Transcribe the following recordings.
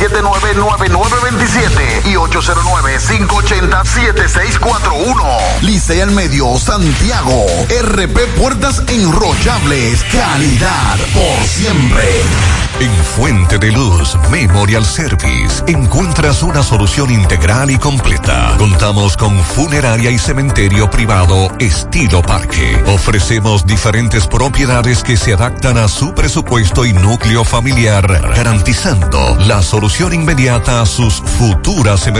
809-579-9927 y 809-580-7641. Licea al Medio, Santiago. RP Puertas Enrollables. Calidad por siempre. En Fuente de Luz Memorial Service encuentras una solución integral y completa. Contamos con funeraria y cementerio privado estilo parque. Ofrecemos diferentes propiedades que se adaptan a su presupuesto y núcleo familiar, garantizando la solución inmediata a sus futuras emergencias.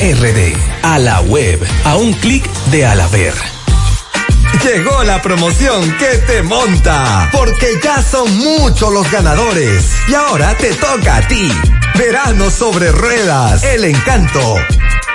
RD. A la web. A un clic de Alaber. Llegó la promoción que te monta, porque ya son muchos los ganadores. Y ahora te toca a ti. Verano sobre ruedas, el encanto.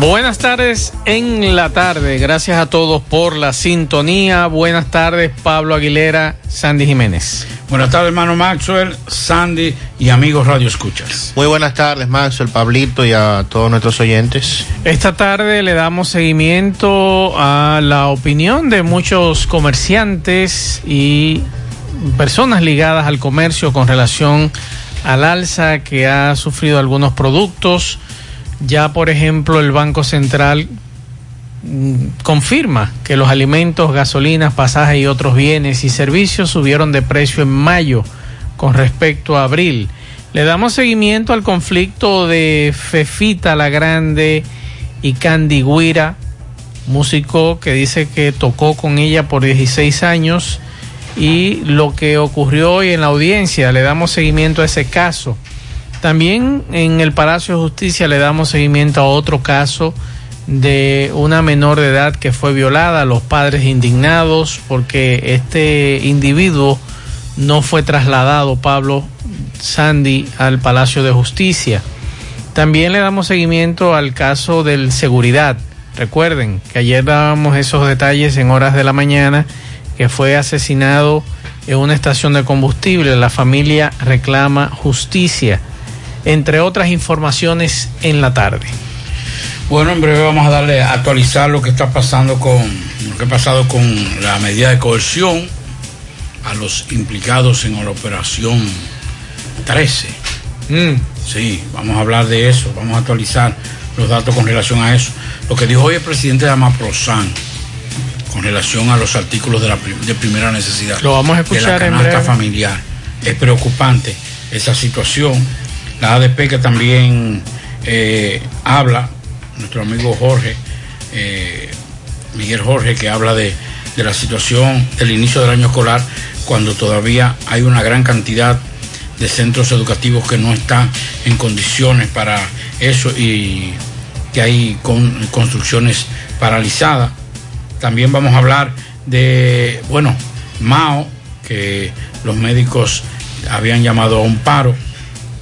Buenas tardes en la tarde. Gracias a todos por la sintonía. Buenas tardes, Pablo Aguilera, Sandy Jiménez. Buenas tardes, hermano Maxwell, Sandy y amigos Radio Escuchas. Muy buenas tardes, Maxwell, Pablito y a todos nuestros oyentes. Esta tarde le damos seguimiento a la opinión de muchos comerciantes y personas ligadas al comercio con relación al alza que ha sufrido algunos productos ya, por ejemplo, el Banco Central mm, confirma que los alimentos, gasolinas, pasajes y otros bienes y servicios subieron de precio en mayo con respecto a abril. Le damos seguimiento al conflicto de Fefita la Grande y Candy Guira, músico que dice que tocó con ella por 16 años y lo que ocurrió hoy en la audiencia. Le damos seguimiento a ese caso. También en el Palacio de Justicia le damos seguimiento a otro caso de una menor de edad que fue violada, los padres indignados porque este individuo no fue trasladado, Pablo Sandy, al Palacio de Justicia. También le damos seguimiento al caso del seguridad. Recuerden que ayer dábamos esos detalles en horas de la mañana, que fue asesinado en una estación de combustible. La familia reclama justicia, entre otras informaciones en la tarde. Bueno, en breve vamos a darle a actualizar lo que está pasando con lo que ha pasado con la medida de coerción a los implicados en la operación 13. Mm. Sí, vamos a hablar de eso, vamos a actualizar los datos con relación a eso. Lo que dijo hoy el presidente de Amaprosan con relación a los artículos de, la, de primera necesidad. Lo vamos a escuchar de la canasta familiar. Es preocupante esa situación. La ADP que también eh, habla nuestro amigo Jorge, eh, Miguel Jorge, que habla de, de la situación del inicio del año escolar, cuando todavía hay una gran cantidad de centros educativos que no están en condiciones para eso y que hay con, construcciones paralizadas. También vamos a hablar de, bueno, Mao, que los médicos habían llamado a un paro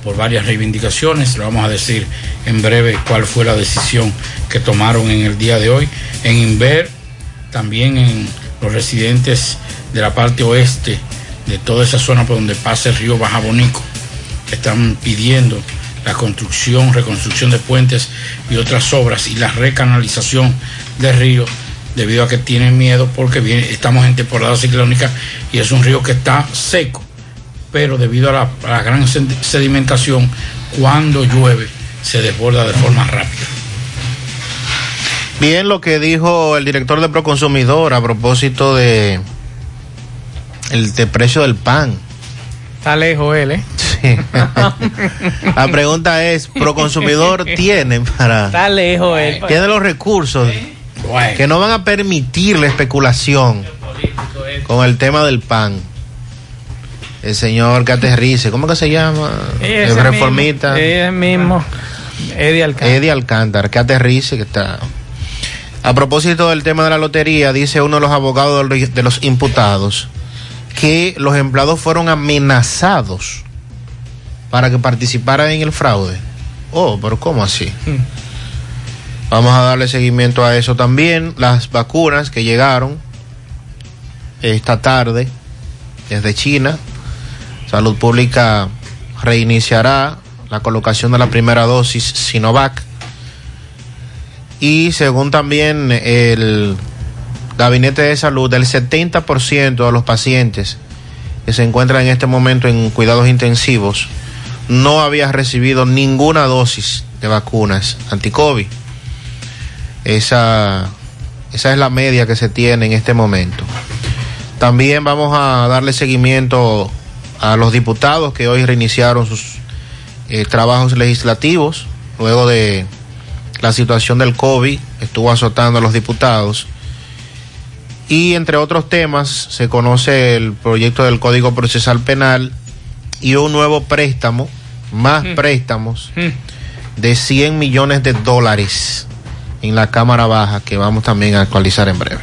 por varias reivindicaciones. Le vamos a decir en breve cuál fue la decisión que tomaron en el día de hoy. En Inver, también en los residentes de la parte oeste de toda esa zona por donde pasa el río Baja Bonico, están pidiendo la construcción, reconstrucción de puentes y otras obras y la recanalización del río debido a que tienen miedo porque viene, estamos en temporada ciclónica y es un río que está seco pero debido a la, a la, gran sedimentación, cuando llueve se desborda de forma rápida. Bien, lo que dijo el director de Proconsumidor a propósito de el de precio del pan. Está lejos él, ¿eh? Sí. la pregunta es, Proconsumidor tiene para... Está lejos él. Tiene los recursos que no van a permitir la especulación con el tema del pan el señor que aterrice, ¿cómo que se llama? Ese el reformista. Mismo, ese mismo, Eddie Alcántara. Eddie Alcántara, que aterrice, que está. A propósito del tema de la lotería, dice uno de los abogados de los imputados que los empleados fueron amenazados para que participaran en el fraude. Oh, pero ¿cómo así? Hmm. Vamos a darle seguimiento a eso también. Las vacunas que llegaron esta tarde desde China Salud Pública reiniciará la colocación de la primera dosis Sinovac. Y según también el Gabinete de Salud, el 70% de los pacientes que se encuentran en este momento en cuidados intensivos no había recibido ninguna dosis de vacunas anti-COVID. Esa, esa es la media que se tiene en este momento. También vamos a darle seguimiento a los diputados que hoy reiniciaron sus eh, trabajos legislativos luego de la situación del COVID estuvo azotando a los diputados y entre otros temas se conoce el proyecto del Código Procesal Penal y un nuevo préstamo, más Mm. préstamos Mm. de 100 millones de dólares en la Cámara Baja que vamos también a actualizar en breve.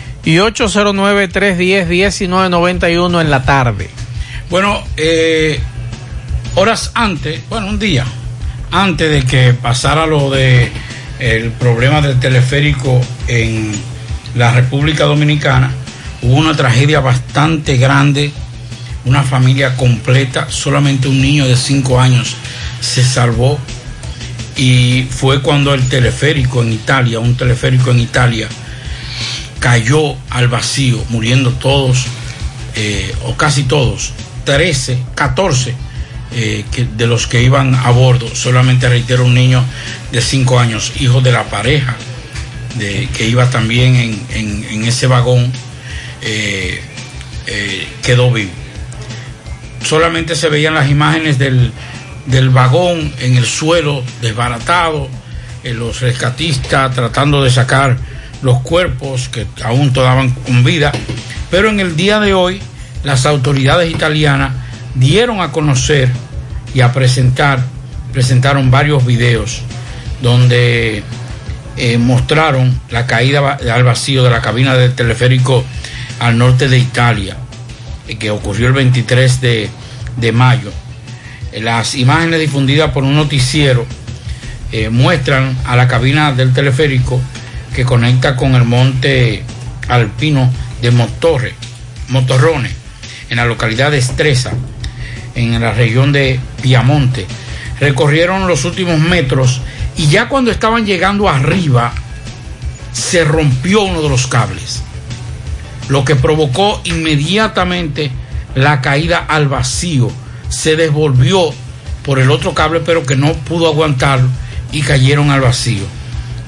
y 809-310-1991 en la tarde. Bueno, eh, horas antes, bueno, un día antes de que pasara lo de el problema del teleférico en la República Dominicana, hubo una tragedia bastante grande, una familia completa, solamente un niño de 5 años se salvó y fue cuando el teleférico en Italia, un teleférico en Italia, cayó al vacío, muriendo todos, eh, o casi todos, 13, 14 eh, de los que iban a bordo, solamente reitero un niño de 5 años, hijo de la pareja, de, que iba también en, en, ese vagón, eh, quedó vivo. Solamente se veían las imágenes del, del vagón en el suelo desbaratado, los rescatistas tratando de sacar los cuerpos que aún todaban con vida, pero en el día de hoy las autoridades italianas dieron a conocer y a presentar, presentaron varios videos donde eh, mostraron la caída al vacío de la cabina del teleférico al norte de Italia, eh, que ocurrió el 23 de, de mayo. Las imágenes difundidas por un noticiero eh, muestran a la cabina del teleférico que conecta con el monte alpino de Motorre, Motorrone, en la localidad de Estresa, en la región de Piamonte. Recorrieron los últimos metros y ya cuando estaban llegando arriba, se rompió uno de los cables, lo que provocó inmediatamente la caída al vacío. Se desvolvió por el otro cable, pero que no pudo aguantarlo y cayeron al vacío.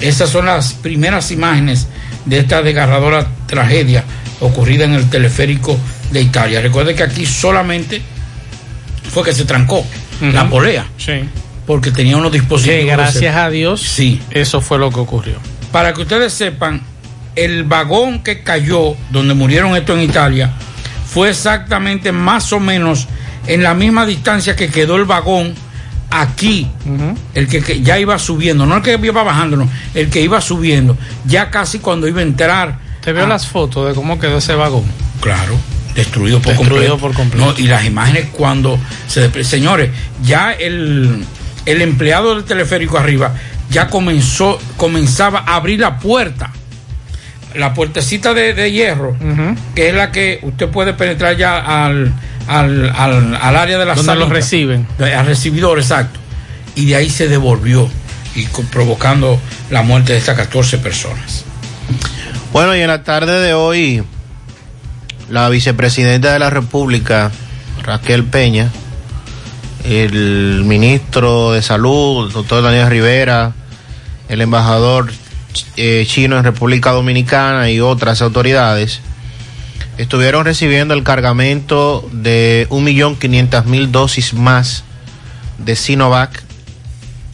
Esas son las primeras imágenes de esta desgarradora tragedia ocurrida en el teleférico de Italia. Recuerde que aquí solamente fue que se trancó la polea. Sí. Porque tenía unos dispositivos. Que gracias a Dios, sí. eso fue lo que ocurrió. Para que ustedes sepan, el vagón que cayó, donde murieron estos en Italia, fue exactamente más o menos en la misma distancia que quedó el vagón aquí, el que, que ya iba subiendo, no el que iba bajando, no, el que iba subiendo, ya casi cuando iba a entrar. ¿Te veo a- las fotos de cómo quedó ese vagón? Claro, destruido por Destruido completo. por completo. No, y las imágenes cuando se señores, ya el, el empleado del teleférico arriba ya comenzó, comenzaba a abrir la puerta. La puertecita de, de hierro, que es la que usted puede penetrar ya al, al, al, al área de la Donde los salida. reciben. Al recibidor, exacto. Y de ahí se devolvió, y provocando la muerte de estas 14 personas. Bueno, y en la tarde de hoy, la vicepresidenta de la República, Raquel Peña, el ministro de Salud, doctor Daniel Rivera, el embajador eh, chino en República Dominicana y otras autoridades, estuvieron recibiendo el cargamento de 1.500.000 dosis más de Sinovac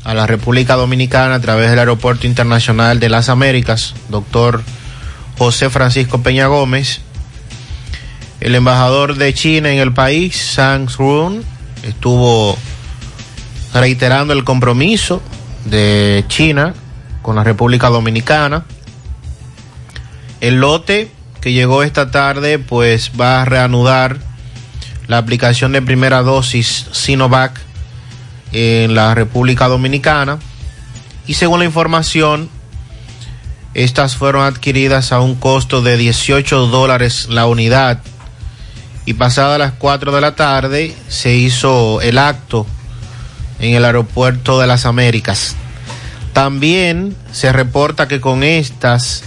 a la República Dominicana a través del Aeropuerto Internacional de las Américas, doctor José Francisco Peña Gómez. El embajador de China en el país, Sang Run, estuvo reiterando el compromiso de China con la República Dominicana. El lote que llegó esta tarde pues va a reanudar la aplicación de primera dosis Sinovac en la República Dominicana y según la información estas fueron adquiridas a un costo de 18 dólares la unidad y pasadas las 4 de la tarde se hizo el acto en el aeropuerto de las Américas. También se reporta que con estas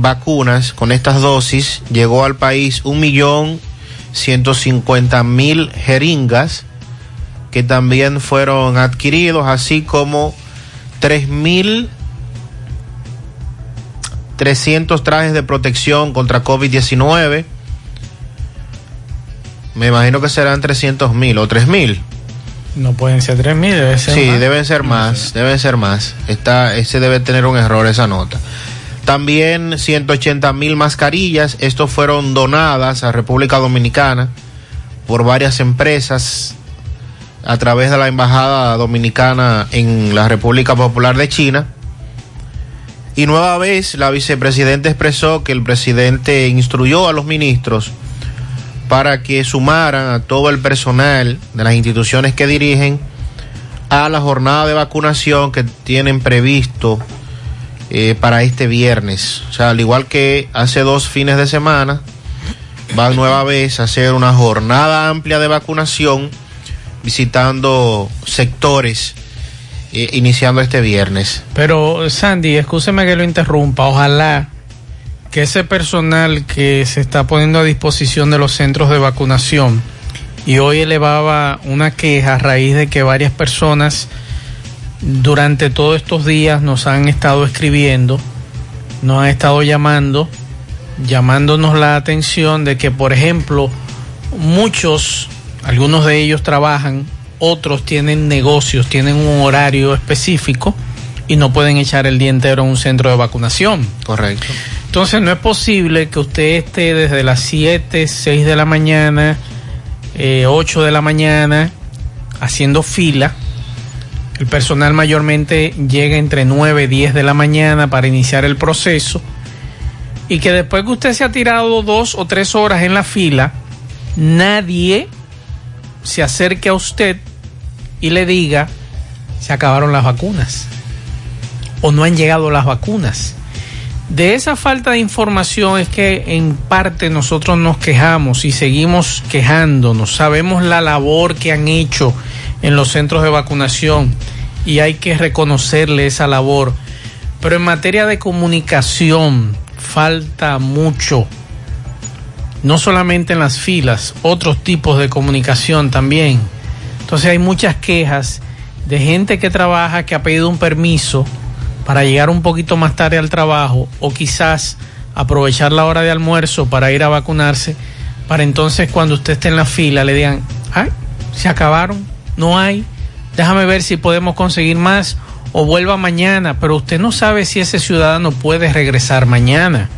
vacunas, con estas dosis, llegó al país un millón ciento cincuenta mil jeringas que también fueron adquiridos, así como tres mil 300 trajes de protección contra COVID-19. Me imagino que serán 300 mil o 3 mil. No pueden ser 3 mil, debe ser Sí, más. deben ser más, deben ser más. Está, ese debe tener un error esa nota. También 180 mil mascarillas. Estos fueron donadas a República Dominicana por varias empresas a través de la Embajada Dominicana en la República Popular de China. Y nueva vez la vicepresidenta expresó que el presidente instruyó a los ministros para que sumaran a todo el personal de las instituciones que dirigen a la jornada de vacunación que tienen previsto eh, para este viernes. O sea, al igual que hace dos fines de semana, van nueva vez a hacer una jornada amplia de vacunación visitando sectores eh, iniciando este viernes. Pero Sandy, escúcheme que lo interrumpa. Ojalá que ese personal que se está poniendo a disposición de los centros de vacunación y hoy elevaba una queja a raíz de que varias personas durante todos estos días nos han estado escribiendo, nos han estado llamando, llamándonos la atención de que, por ejemplo, muchos, algunos de ellos trabajan, otros tienen negocios, tienen un horario específico y no pueden echar el día entero en un centro de vacunación. Correcto. Entonces no es posible que usted esté desde las 7, 6 de la mañana, eh, 8 de la mañana, haciendo fila. El personal mayormente llega entre 9 y 10 de la mañana para iniciar el proceso. Y que después que usted se ha tirado dos o tres horas en la fila, nadie se acerque a usted y le diga, se acabaron las vacunas. O no han llegado las vacunas De esa falta de información es que en parte nosotros nos quejamos y seguimos quejándonos. Sabemos la labor que han hecho en los centros de vacunación y hay que reconocerle esa labor. Pero en materia de comunicación falta mucho. No solamente en las filas, otros tipos de comunicación también. Entonces hay muchas quejas de gente que trabaja que ha pedido un permiso para llegar un poquito más tarde al trabajo o quizás aprovechar la hora de almuerzo para ir a vacunarse, para entonces cuando usted esté en la fila le digan, ay, se acabaron, no hay, déjame ver si podemos conseguir más o vuelva mañana, pero usted no sabe si ese ciudadano puede regresar mañana.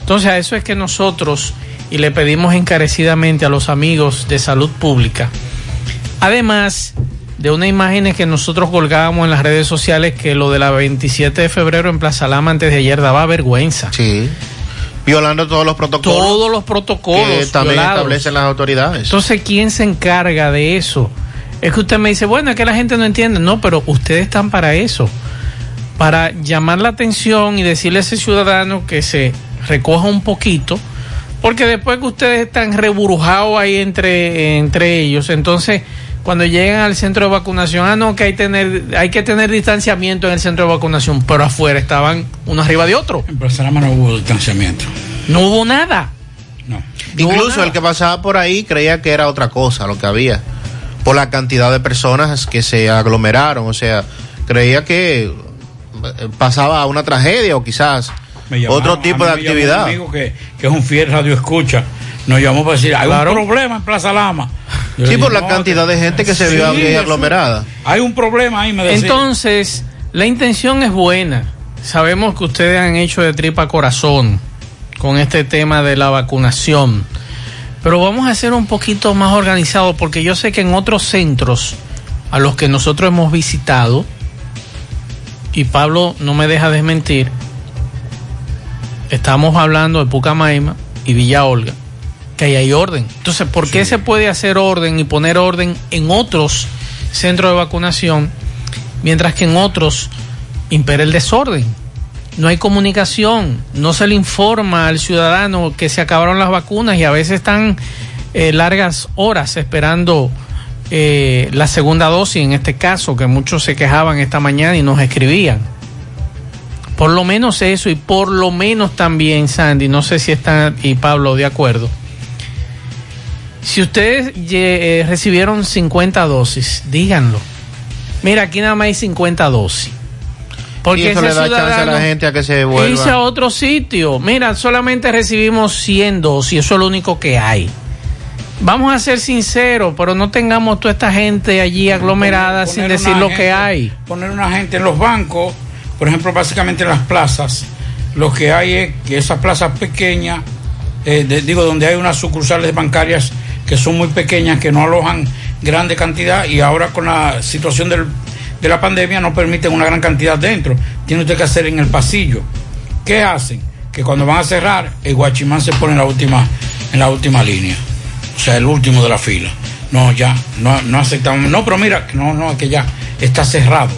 Entonces a eso es que nosotros, y le pedimos encarecidamente a los amigos de salud pública, además de una imagen que nosotros colgábamos en las redes sociales que lo de la 27 de febrero en Plaza Lama antes de ayer daba vergüenza. Sí. Violando todos los protocolos. Todos los protocolos. Que también violados. establecen las autoridades. Entonces, ¿quién se encarga de eso? Es que usted me dice, bueno, es que la gente no entiende. No, pero ustedes están para eso. Para llamar la atención y decirle a ese ciudadano que se recoja un poquito. Porque después que ustedes están reburujados ahí entre, entre ellos, entonces cuando llegan al centro de vacunación, ah, no, que hay, tener, hay que tener distanciamiento en el centro de vacunación, pero afuera estaban uno arriba de otro. En Plaza Lama no hubo distanciamiento. No hubo nada. No. Incluso el que pasaba por ahí creía que era otra cosa lo que había, por la cantidad de personas que se aglomeraron, o sea, creía que eh, pasaba una tragedia o quizás llamaron- otro tipo de actividad. Un amigo que, que es un fiel radio escucha, nos llamó para decir, hay Claro. un problema en Plaza Lama. Yo Sí, por la "No, cantidad de gente que se vio ahí eso- aglomerada. Hay un problema ahí, me decía. Entonces, la intención es buena. Sabemos que ustedes han hecho de tripa corazón con este tema de la vacunación. Pero vamos a ser un poquito más organizados porque yo sé que en otros centros a los que nosotros hemos visitado, y Pablo no me deja desmentir, estamos hablando de Pucamaima y Villa Olga, que ahí hay orden. Entonces, ¿por qué se puede hacer orden y poner orden en otros centros de vacunación, mientras que en otros impera el desorden? No hay comunicación, no se le informa al ciudadano que se acabaron las vacunas y a veces están eh, largas horas esperando eh, la segunda dosis, en este caso, que muchos se quejaban esta mañana y nos escribían. Por lo menos eso y por lo menos también, Sandy, no sé si están y Pablo de acuerdo. Si ustedes eh, recibieron 50 dosis, díganlo. Mira, aquí nada más hay 50 dosis. Y eso le da chance a la gente a que se irse a vuelva. otro sitio. Mira, solamente recibimos 100 dosis, eso es lo único que hay. Vamos a ser sinceros, pero no tengamos toda esta gente allí aglomerada sin Poner decir lo que hay. Poner una gente en los bancos, por ejemplo, básicamente en las plazas, lo que hay es que esas plazas pequeñas, eh, de- digo, donde hay unas sucursales bancarias que son muy pequeñas, que no alojan grande cantidad y ahora con la situación del- de la pandemia no permiten una gran cantidad dentro. Tiene usted que hacer en el pasillo. ¿Qué hacen? Que cuando van a cerrar, el guachimán se pone en la última, en la última línea. O sea, el último de la fila. No, ya, no, no aceptamos. No, pero mira, no, no, que ya está cerrado.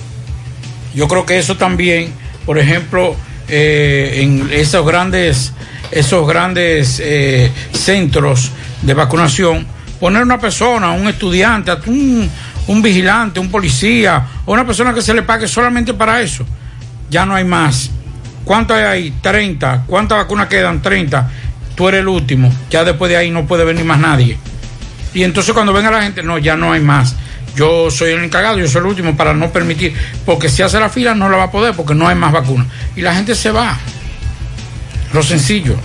Yo creo que eso también, por ejemplo, eh, en esos grandes, esos grandes eh, centros de vacunación, poner una persona, un estudiante, un, un vigilante, un policía, o una persona que se le pague solamente para eso. Ya no hay más. ¿Cuánto hay ahí? 30. ¿Cuántas vacunas quedan? 30. Tú eres el último. Ya después de ahí no puede venir más nadie. Y entonces cuando venga la gente, no, ya no hay más. Yo soy el encargado, yo soy el último para no permitir, porque si hace la fila no la va a poder porque no hay más vacunas. Y la gente se va. Lo sencillo.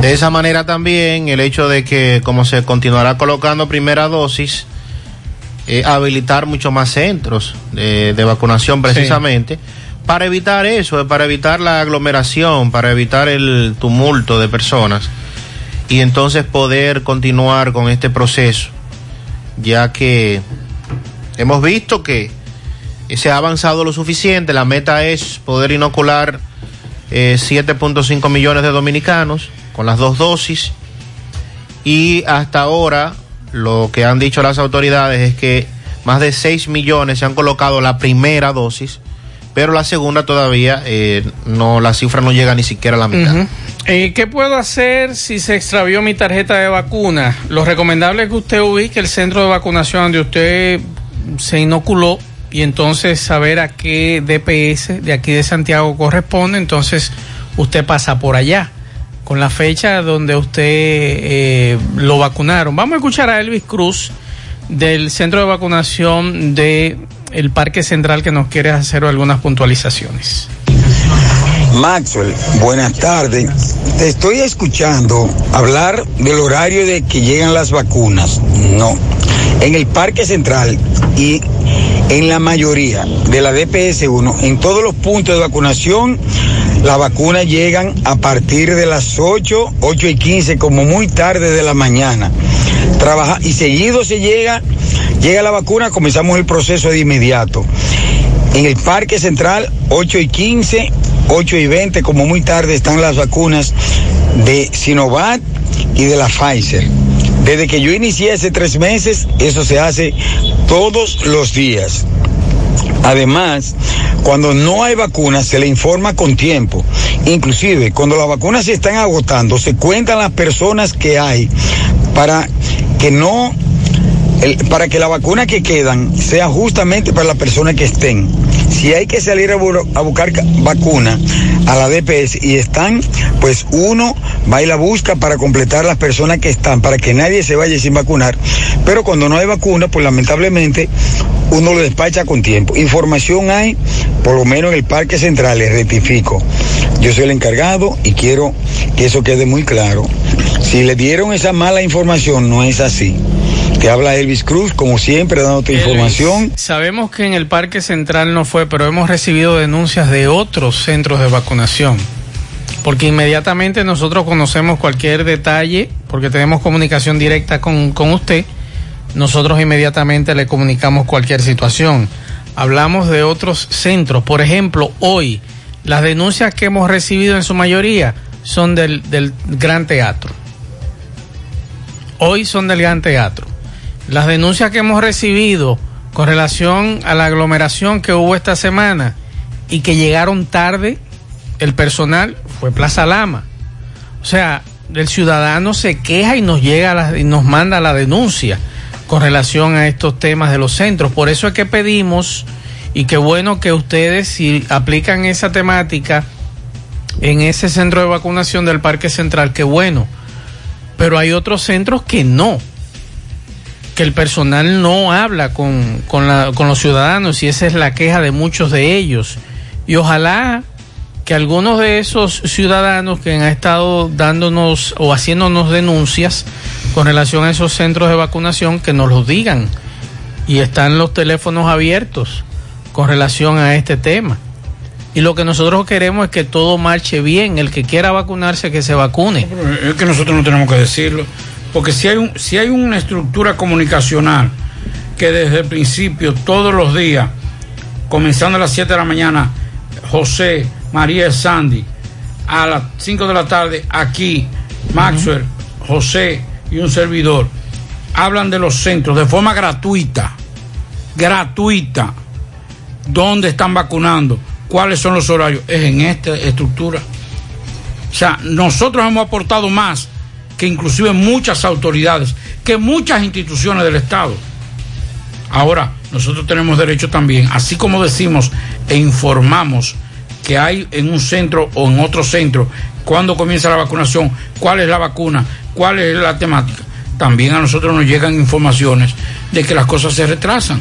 De esa manera también el hecho de que como se continuará colocando primera dosis, eh, habilitar muchos más centros de, de vacunación precisamente, para evitar eso, eh, para evitar la aglomeración, para evitar el tumulto de personas y entonces poder continuar con este proceso, ya que hemos visto que se ha avanzado lo suficiente, la meta es poder inocular eh, 7.5 millones de dominicanos con las dos dosis. Y hasta ahora lo que han dicho las autoridades es que más de 6 millones se han colocado la primera dosis pero la segunda todavía eh, no, la cifra no llega ni siquiera a la mitad. Eh, ¿Qué puedo hacer si se extravió mi tarjeta de vacuna? Lo recomendable es que usted ubique el centro de vacunación donde usted se inoculó y entonces saber a qué DPS de aquí de Santiago corresponde. Entonces usted pasa por allá con la fecha donde usted eh, lo vacunaron. Vamos a escuchar a Elvis Cruz del centro de vacunación de el Parque Central que nos quiere hacer algunas puntualizaciones. Maxwell, buenas tardes. Te estoy escuchando hablar del horario de que llegan las vacunas. No. En el Parque Central y en la mayoría de la DPS 1, en todos los puntos de vacunación, las vacunas llegan a partir de las 8, 8 y 15, como muy tarde de la mañana. Trabaja, y seguido se llega, llega la vacuna, comenzamos el proceso de inmediato. En el Parque Central, 8 y 15, 8 y 20, como muy tarde están las vacunas de Sinovac y de la Pfizer. Desde que yo inicié hace tres meses, eso se hace todos los días. Además, cuando no hay vacunas, se le informa con tiempo. Inclusive, cuando las vacunas se están agotando, se cuentan las personas que hay para que no para que la vacuna que quedan sea justamente para las personas que estén. Si hay que salir a, bu- a buscar ca- vacuna a la DPS y están, pues uno va y la busca para completar las personas que están, para que nadie se vaya sin vacunar. Pero cuando no hay vacuna, pues lamentablemente uno lo despacha con tiempo. Información hay, por lo menos en el Parque Central, les rectifico. Yo soy el encargado y quiero que eso quede muy claro. Si le dieron esa mala información, no es así. Te habla Elvis Cruz, como siempre, dándote información. Sabemos que en el Parque Central no fue, pero hemos recibido denuncias de otros centros de vacunación. Porque inmediatamente nosotros conocemos cualquier detalle, porque tenemos comunicación directa con, con usted, nosotros inmediatamente le comunicamos cualquier situación. Hablamos de otros centros. Por ejemplo, hoy, las denuncias que hemos recibido en su mayoría son del, del Gran Teatro. Hoy son del Gran Teatro. Las denuncias que hemos recibido con relación a la aglomeración que hubo esta semana y que llegaron tarde el personal fue Plaza Lama. O sea, el ciudadano se queja y nos llega y nos manda la denuncia con relación a estos temas de los centros. Por eso es que pedimos y qué bueno que ustedes si aplican esa temática en ese centro de vacunación del Parque Central, qué bueno. Pero hay otros centros que no que el personal no habla con, con, los ciudadanos y esa es la queja de muchos de ellos. Y ojalá que algunos de esos ciudadanos que han estado dándonos o haciéndonos denuncias con relación a esos centros de vacunación, que nos los digan. Y están los teléfonos abiertos con relación a este tema. Y lo que nosotros queremos es que todo marche bien. El que quiera vacunarse, que se vacune. Es que nosotros no tenemos que decirlo, porque si hay, un, si hay una estructura comunicacional que desde el principio, todos los días, comenzando a las 7 de la mañana, José, María Sandy, a las 5 de la tarde, aquí, Maxwell, José y un servidor, hablan de los centros de forma gratuita, gratuita, dónde están vacunando, cuáles son los horarios, es en esta estructura. O sea, nosotros hemos aportado más que inclusive muchas autoridades, que muchas instituciones del Estado. Ahora, nosotros tenemos derecho también, así como decimos e informamos que hay en un centro o en otro centro, cuándo comienza la vacunación, cuál es la vacuna, cuál es la temática, también a nosotros nos llegan informaciones de que las cosas se retrasan.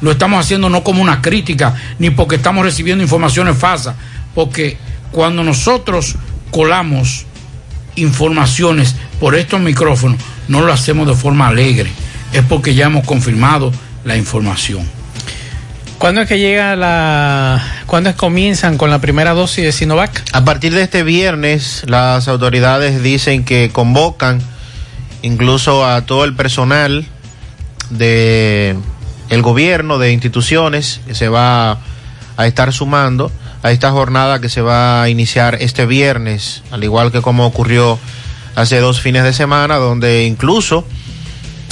Lo estamos haciendo no como una crítica, ni porque estamos recibiendo informaciones falsas, porque cuando nosotros colamos informaciones por estos micrófonos, no lo hacemos de forma alegre, es porque ya hemos confirmado la información. ¿Cuándo es que llega la... ¿Cuándo es que comienzan con la primera dosis de Sinovac? A partir de este viernes, las autoridades dicen que convocan incluso a todo el personal de el gobierno, de instituciones, que se va a estar sumando a esta jornada que se va a iniciar este viernes, al igual que como ocurrió hace dos fines de semana, donde incluso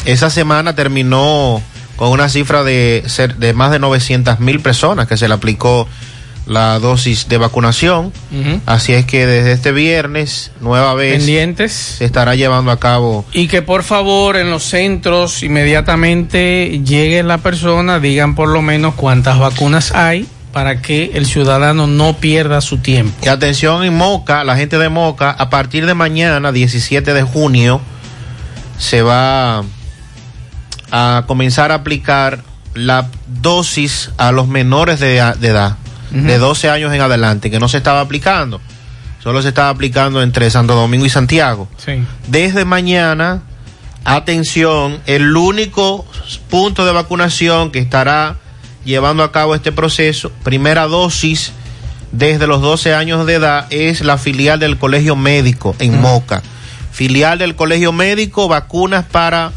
esa semana terminó con una cifra de, ser, de más de 900 mil personas que se le aplicó la dosis de vacunación. Así es que desde este viernes, nueva vez, Pendientes. se estará llevando a cabo. Y que por favor en los centros inmediatamente llegue la persona, digan por lo menos cuántas vacunas hay para que el ciudadano no pierda su tiempo. Y atención en Moca, la gente de Moca, a partir de mañana, 17 de junio, se va a comenzar a aplicar la dosis a los menores de, de edad, de 12 años en adelante, que no se estaba aplicando. Solo se estaba aplicando entre Santo Domingo y Santiago. Sí. Desde mañana, atención, el único punto de vacunación que estará llevando a cabo este proceso, primera dosis desde los 12 años de edad, es la filial del Colegio Médico en Moca. Filial del Colegio Médico, vacunas para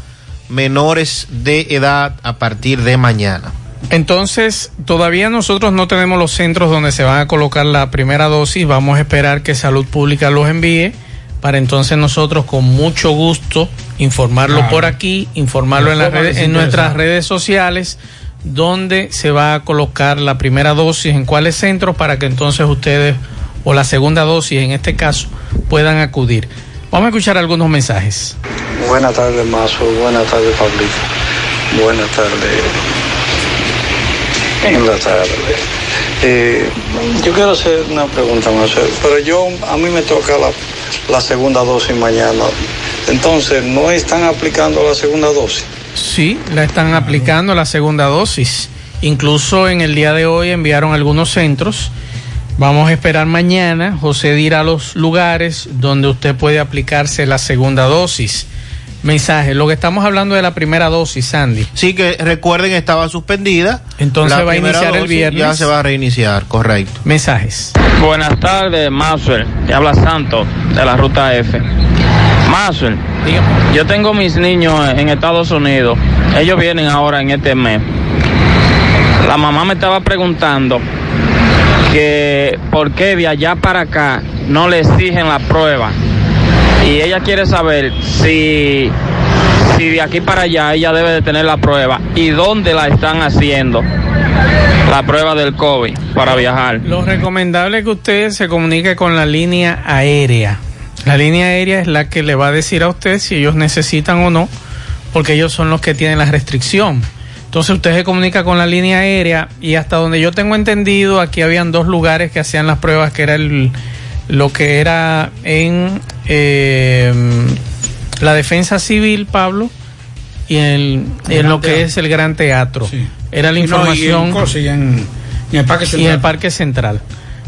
menores de edad a partir de mañana. Entonces, todavía nosotros no tenemos los centros donde se van a colocar la primera dosis. Vamos a esperar que Salud Pública los envíe para entonces nosotros con mucho gusto informarlo Claro. por aquí, informarlo en, las redes- en nuestras redes sociales donde se va a colocar la primera dosis, en cuáles centros para que entonces ustedes o la segunda dosis en este caso puedan acudir. Vamos a escuchar algunos mensajes. Buenas tardes, Mazo. Buenas tardes, Pablito. Buenas tardes. En la tarde. Eh, yo quiero hacer una pregunta, Mazo. Pero yo, a mí me toca la segunda dosis mañana. Entonces, ¿no están aplicando la segunda dosis? Sí, la están aplicando la segunda dosis. Incluso en el día de hoy enviaron algunos centros. Vamos a esperar mañana. José dirá los lugares donde usted puede aplicarse la segunda dosis. Mensaje, lo que estamos hablando de la primera dosis, Sandy. Sí, que recuerden estaba suspendida. Entonces La va a iniciar el viernes. Ya se va a reiniciar, correcto. Mensajes. Buenas tardes, Maxwell. Te habla Santo de la ruta F. Yo tengo mis niños en Estados Unidos. Ellos vienen ahora en este mes. La mamá me estaba preguntando que por qué de allá para acá no le exigen la prueba. Y ella quiere saber si, si de aquí para allá ella debe de tener la prueba y dónde la están haciendo. La prueba del COVID para viajar. Lo recomendable es que usted se comunique con la línea aérea. La línea aérea es la que le va a decir a usted si ellos necesitan o no, porque ellos son los que tienen la restricción. Entonces usted se comunica con la línea aérea y hasta donde yo tengo entendido, aquí habían dos lugares que hacían las pruebas, que era el, lo que era en eh, la defensa civil, Pablo, y en, lo que Teatro. es el Gran Teatro. Era la Y no, y en información y en- y en el Parque y en Central. el Parque Central.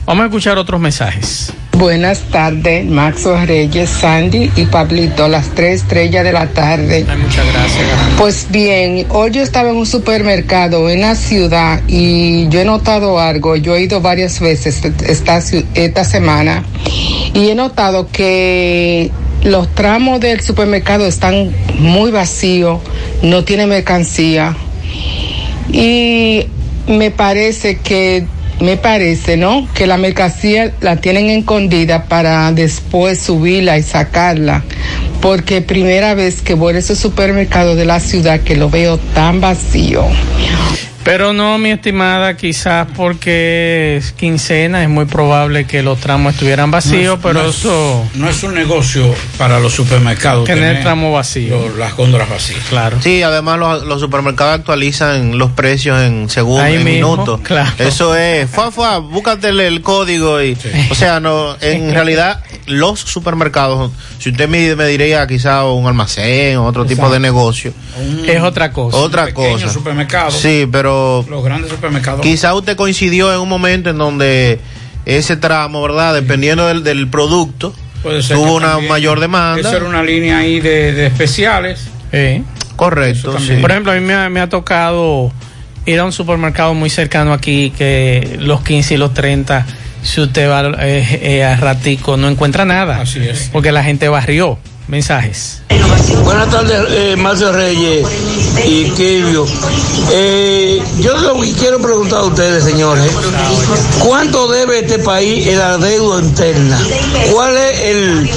Vamos a escuchar otros mensajes. Buenas tardes, Maxo Reyes, Sandy y Pablito, las tres estrellas de la tarde. muchas gracias. Pues bien, hoy yo estaba en un supermercado en la ciudad y yo he notado algo. Yo he ido varias veces esta, ciu- esta semana y he notado que los tramos del supermercado están muy vacíos, no tiene mercancía y me parece que me parece, ¿no? Que la mercancía la tienen escondida para después subirla y sacarla. Porque primera vez que voy a ese supermercado de la ciudad que lo veo tan vacío. Pero no, mi estimada, quizás porque es quincena, es muy probable que los tramos estuvieran vacíos, No es- pero no es- eso... No es un negocio para los supermercados. Tener tramo vacío. lo- las góndolas vacías. Claro. Sí, además los, los supermercados actualizan los precios en segundos, Ahí en mismo, minutos. claro. Eso es, fue, fue, búscate el, código y, o sea, no, en realidad los supermercados, si usted me, me diría quizá un almacén o otro tipo de negocio, Es otra cosa. otra pequeños cosa. supermercados. Sí, pero Los grandes supermercados. quizá usted coincidió en un momento en donde ese tramo, ¿verdad? Dependiendo del, del producto, Puede ser tuvo una también- mayor demanda. Esa era una línea ahí de, de especiales. Correcto, sí. Por ejemplo, a mí me, ha- me ha tocado ir a un supermercado muy cercano aquí, que los 15 y los 30, si usted va eh, eh, a ratico, no encuentra nada. Así es. Porque la gente barrió. Mensajes. Buenas tardes, eh, Marcio Reyes y Kibio. Eh, yo lo que quiero preguntar a ustedes, señores, ¿cuánto debe este país en la deuda interna? ¿Cuál es el,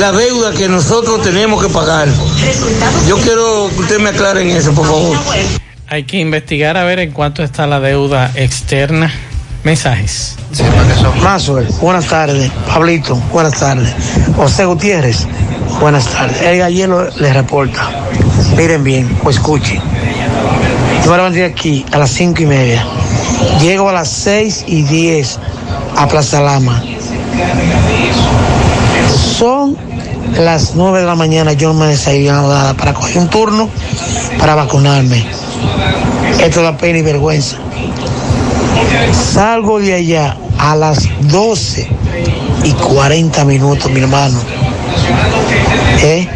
la deuda que nosotros tenemos que pagar? Yo quiero que ustedes me aclaren eso, por favor. Hay que investigar a ver en cuánto está la deuda externa. Mensajes. Mazuel, buenas tardes. Pablito, buenas tardes. José Gutiérrez, buenas tardes. El gallero les reporta. Miren bien, o escuchen. Yo me levanté aquí a las cinco y media. Llego a las seis y diez a Plaza Lama. Son las nueve de la mañana, yo no me nada para coger un turno para vacunarme. Esto da pena y vergüenza. Salgo de allá a las 12 y 40 minutos, mi hermano. ¿Eh?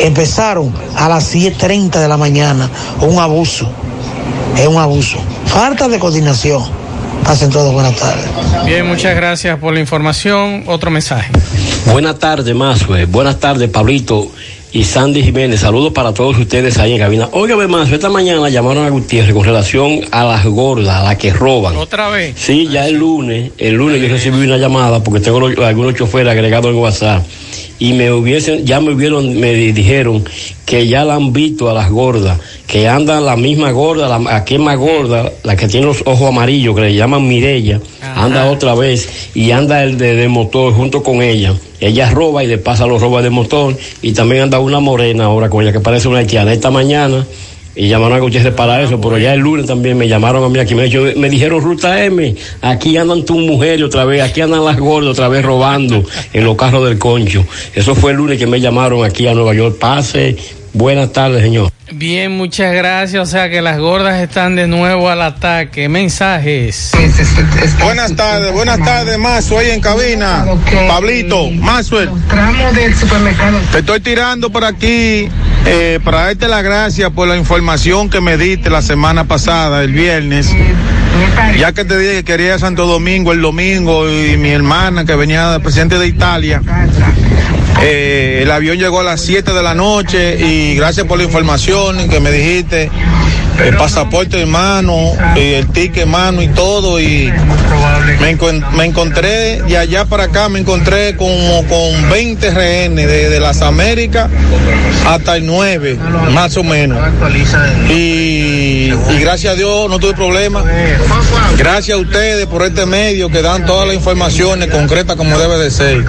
Empezaron a las 10.30 de la mañana. Un abuso. Es un abuso. Falta de coordinación. Pasen todos buenas tardes. Bien, muchas gracias por la información. Otro mensaje. Buenas tardes, Mazue. Buenas tardes, Pablito y Sandy Jiménez. Saludos para todos ustedes ahí en cabina. Óigame, Mazue, esta mañana llamaron a Gutiérrez con relación a las gordas, a las que roban. ¿Otra vez? Sí, ya el lunes, el lunes yo recibí una llamada porque tengo los- algunos choferes agregados en WhatsApp y me hubiesen, ya me hubieron, me di- dijeron que ya la han visto a las gordas, que anda la misma gorda, la, es más gorda, la que tiene los ojos amarillos, que le llaman Mirella, anda otra vez y anda el de, de motor junto con ella. Ella roba y le pasa los robos de motor y también anda una morena ahora con ella que parece una haitiana. Esta mañana y llamaron a Gutiérrez para eso, pero ya el lunes también me llamaron a mí aquí, me, dijo- me dijeron Ruta M, aquí andan tus mujeres otra vez, aquí andan las gordas otra vez robando en los carros del concho. Eso fue el lunes que me llamaron aquí a Nueva York. Pase, buenas tardes, señor. Bien, muchas gracias. O sea que las gordas están de nuevo al ataque. Mensajes. Buenas tardes, buenas tardes, Mazo, ahí en cabina. Pablito, Mazo. del supermercado. Te estoy tirando por aquí eh, para darte las gracias por la información que me diste la semana pasada, el viernes. Ya que te dije que quería Santo Domingo el domingo y mi hermana que venía de presidente de Italia. Eh, el avión llegó a las 7 de la noche y gracias por la información que me dijiste. El pasaporte en mano, el ticket en mano y todo. Y me, encon- me encontré, de allá para acá, me encontré como con 20 rehenes, desde las Américas hasta el 9, más o menos. Y, y gracias a Dios no tuve problema. Gracias a ustedes por este medio que dan todas las informaciones concretas como debe de ser.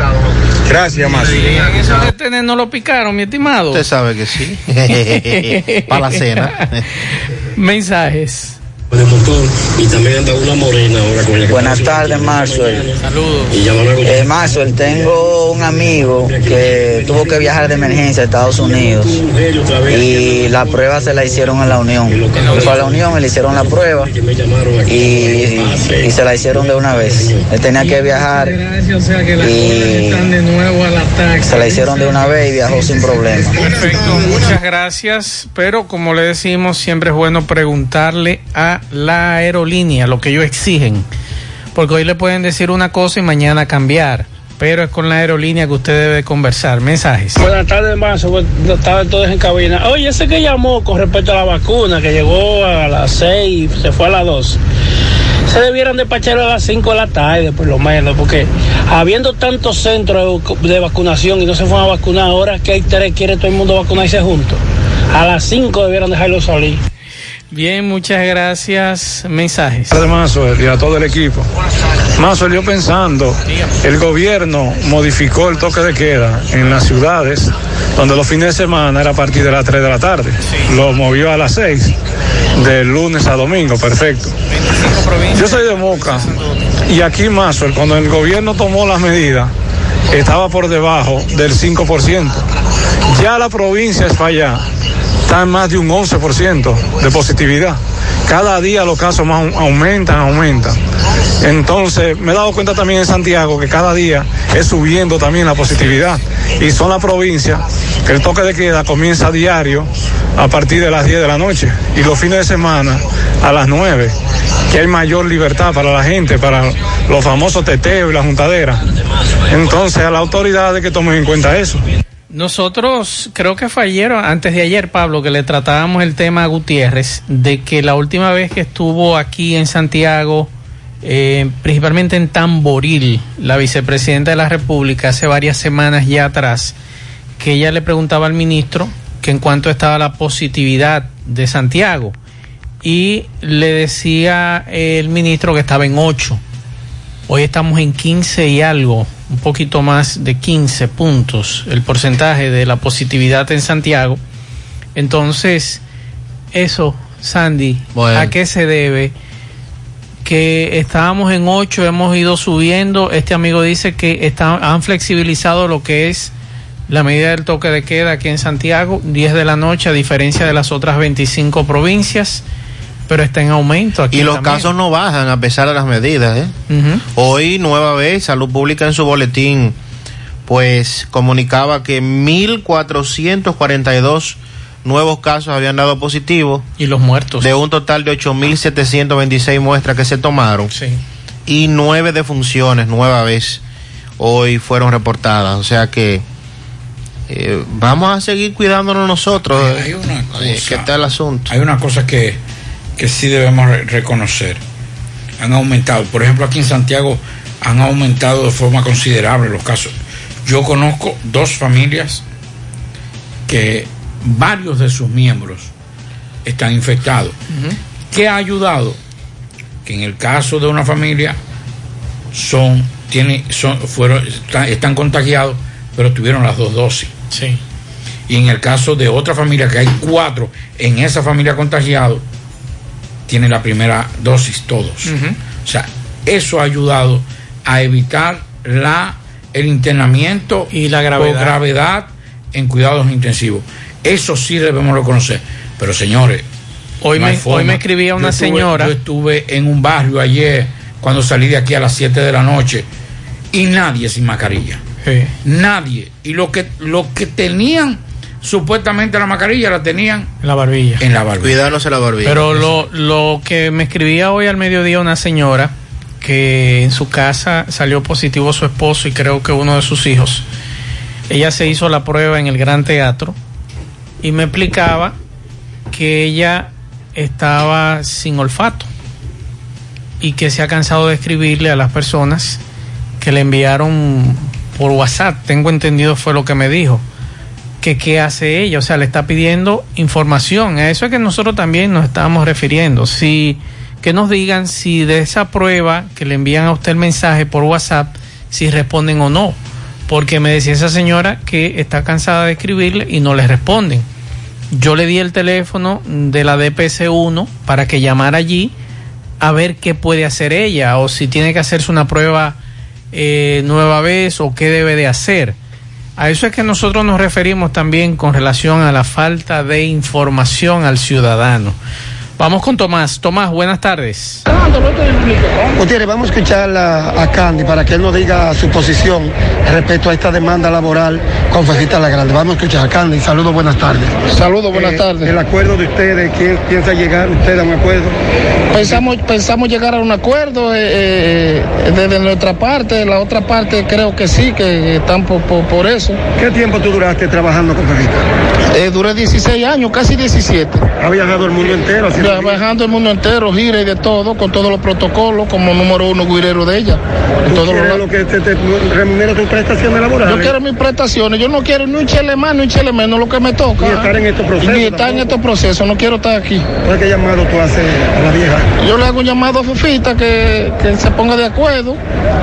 Gracias, más. Eso de tener no lo picaron, mi estimado. Usted sabe que sí. Para la cena. Mensajes. De motor y también anda una morena ahora con ella. Buenas tardes. Marcel. Saludos. Eh, Marcel, tengo un amigo que tuvo que viajar de emergencia a Estados Unidos y la prueba se la hicieron en la Unión. Fue a la Unión y le hicieron la prueba y, y se la hicieron de una vez. Él tenía que viajar Gracias. O sea que las Y- gordas están de nuevo al ataque. se la hicieron de una vez y viajó sin problema. Perfecto, muchas gracias. Pero como le decimos, siempre es bueno preguntarle a la aerolínea lo que ellos exigen. Porque hoy le pueden decir una cosa y mañana cambiar. Pero es con la aerolínea que usted debe conversar. Mensajes. Buenas tardes, Mazo. Buenas tardes todos en cabina. Oye, ese que llamó con respecto a la vacuna, que llegó a las 6 y se fue a las 2. Se debieran despacharlo a las 5 de la tarde, por lo menos, porque habiendo tantos centros de vacunación y no se fueron a vacunar, ahora que hay tres, quiere todo el mundo vacunarse juntos. A las 5 debieran dejarlo salir. Bien, muchas gracias. Mensajes. Mazo, y a todo el equipo. Mazo, yo pensando, el gobierno modificó el toque de queda en las ciudades, donde los fines de semana era a partir de las 3 de la tarde. Lo movió a las 6, de lunes a domingo, perfecto. Yo soy de Moca, y aquí Mazo, cuando el gobierno tomó las medidas, estaba por debajo del 5%. Ya la provincia es para allá, está en más de un 11% de positividad. Cada día los casos más aumentan, aumentan. Entonces, me he dado cuenta también en Santiago que cada día es subiendo también la positividad. Y son las provincias que el toque de queda comienza a diario a partir de las 10 de la noche y los fines de semana a las 9, que hay mayor libertad para la gente, para los famosos teteos y la juntadera. Entonces, a las autoridades que tomen en cuenta eso. Nosotros creo que fue ayer antes de ayer, Pablo, que le tratábamos el tema a Gutiérrez, de que la última vez que estuvo aquí en Santiago, eh, principalmente en Tamboril, la vicepresidenta de la República, hace varias semanas ya atrás, que ella le preguntaba al ministro que en cuanto estaba la positividad de Santiago y le decía el ministro que estaba en 8 Hoy estamos en 15 y algo, un poquito más de 15 puntos el porcentaje de la positividad en Santiago. Entonces, eso, Sandy, Bueno. ¿a qué se debe? Que estábamos en 8, hemos ido subiendo. Este amigo dice que está- han flexibilizado lo que es la medida del toque de queda aquí en Santiago, 10 de la noche, a diferencia de las otras 25 provincias, pero está en aumento aquí. Y los también. casos no bajan a pesar de las medidas. ¿eh? Hoy, nueva vez, Salud Pública en su boletín, pues comunicaba que 1.442 nuevos casos habían dado positivo. Y los muertos. De un total de 8.726 muestras que se tomaron. Sí. Y nueve defunciones, nueva vez, hoy fueron reportadas. O sea que eh, vamos a seguir cuidándonos nosotros. Hay una Eh, cosa- ¿Qué está el asunto? Hay una cosa que, que sí debemos re- reconocer. Han aumentado, por ejemplo, aquí en Santiago han aumentado de forma considerable los casos. Yo conozco dos familias que varios de sus miembros están infectados. ¿Qué ha ayudado? Que en el caso de una familia son, tiene, son, fueron, están, están contagiados, pero tuvieron las dos dosis. Sí. Y en el caso de otra familia, que hay cuatro en esa familia contagiados, tienen la primera dosis todos. O sea, eso ha ayudado a evitar la, el internamiento y la gravedad. o gravedad en cuidados intensivos. Eso sí debemos reconocer. Pero señores, Hoy no me- hoy me escribía una Yo estuve- señora. Yo estuve en un barrio ayer, cuando salí de aquí a las 7 de la noche, y nadie sin mascarilla. Nadie. Y lo que, lo que tenían supuestamente la mascarilla la tenían en la barbilla. En la barbilla. Cuidándose la barbilla. Pero lo, lo que me escribía hoy al mediodía una señora que en su casa salió positivo su esposo y creo que uno de sus hijos. Ella se hizo la prueba en el Gran Teatro y me explicaba que ella estaba sin olfato y que se ha cansado de escribirle a las personas que le enviaron por WhatsApp, tengo entendido fue lo que me dijo, que qué hace ella, o sea, le está pidiendo información, a eso es que nosotros también nos estábamos refiriendo, si que nos digan si de esa prueba que le envían a usted el mensaje por WhatsApp, si responden o no, porque me decía esa señora que está cansada de escribirle y no le responden. Yo le di el teléfono de la DPS1 para que llamara allí a ver qué puede hacer ella o si tiene que hacerse una prueba eh, nueva vez o qué debe de hacer. A eso es que nosotros nos referimos también con relación a la falta de información al ciudadano. Vamos con Tomás. Tomás, buenas tardes. Gutiérrez, vamos a escuchar a, a Candy para que él nos diga su posición respecto a esta demanda laboral con Fajita La Grande. Vamos a escuchar a Candy. Saludos, buenas tardes. Saludos, buenas Eh, tardes. El acuerdo de ustedes, ¿quién piensa llegar usted a un acuerdo? Pensamos, pensamos llegar a un acuerdo eh, eh, desde nuestra parte, la otra parte creo que sí, que están por, por, por eso. ¿Qué tiempo tú duraste trabajando con Fajita? Eh, duré 16 años, casi 17. ¿Ha viajado el mundo entero? haciendo Ya, viajando el mundo entero, gira y de todo, con todos los protocolos, como número uno guirero de ella. En ¿Tú los lo que te, te remunera tus prestaciones laborales? Yo quiero mis prestaciones, yo no quiero ni un chele más ni un chele menos, lo que me toca. Ni estar en estos procesos Ni estar en estos procesos, no quiero estar aquí. ¿Cuál qué llamado tú haces a la vieja? Yo le hago un llamado a Fufita que, que se ponga de acuerdo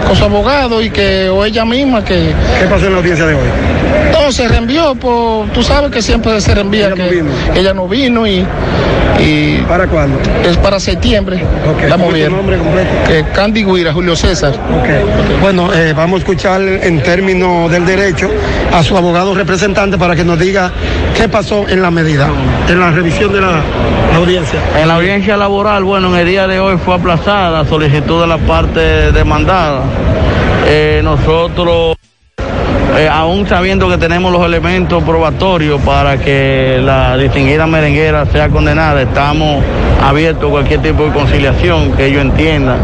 con su abogado y que, o ella misma que... ¿Qué pasó en la audiencia de hoy? No, se reenvió, por, tú sabes que siempre se reenvía. Ella no que vino. Ella no vino y... y ¿Para cuándo? Es para septiembre. La ¿Cómo es tu movieron. nombre completo? Eh, Candy Guira, Julio César. Ok. Bueno, eh, vamos a escuchar en términos del derecho a su abogado representante para que nos diga qué pasó en la medida, en la revisión de la audiencia. En la audiencia laboral, bueno, en el día de hoy fue aplazada la solicitud de la parte demandada. Eh, nosotros, eh, aún sabiendo que tenemos los elementos probatorios para que la distinguida merenguera sea condenada, estamos abiertos a cualquier tipo de conciliación que ellos entiendan.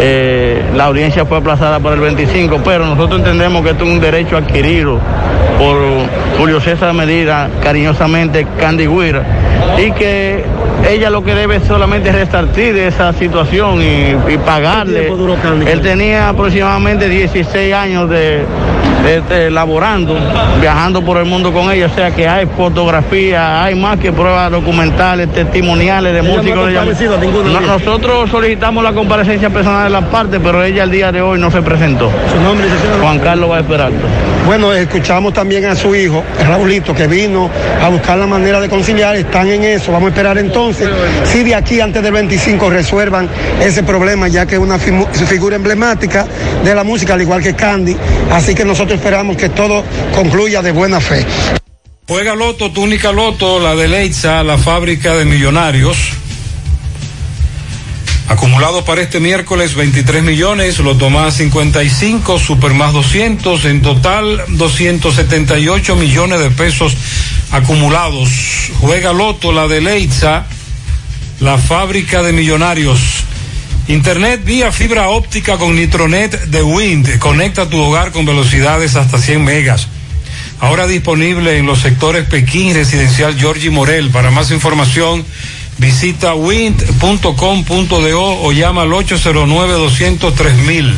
Eh, la audiencia fue aplazada para el 25, pero nosotros entendemos que esto es un derecho adquirido por Julio César Medina, cariñosamente Candy Guira, y que ella lo que debe es solamente resartir de esa situación y, y pagarle. Él tenía aproximadamente 16 años de, este, laborando, viajando por el mundo con ella, o sea que hay fotografía, hay más que pruebas documentales, testimoniales de Ella no ha músicos. No, nosotros solicitamos la comparecencia personal de la parte, pero ella el día de hoy no se presentó. Su nombre, licenciado? Juan Carlos va a esperar. Bueno, escuchamos también a su hijo, Raulito, que vino a buscar la manera de conciliar, están en eso, vamos a esperar entonces, si de aquí antes del 25 resuelvan ese problema, ya que es una figura emblemática de la música, al igual que Candy, así que nosotros esperamos que todo concluya de buena fe. Juega Loto, túnica Loto, la de Leitza, la fábrica de millonarios. Acumulado para este miércoles 23 millones, Loto más 55, Super más 200, en total 278 millones de pesos acumulados. Juega Loto, la de Leitza, la fábrica de millonarios. Internet vía fibra óptica con Nitronet de Wind. Conecta tu hogar con velocidades hasta 100 megas. Ahora disponible en los sectores Pekín Residencial Georgie Morel. Para más información, visita wind.com.do o llama al 809-203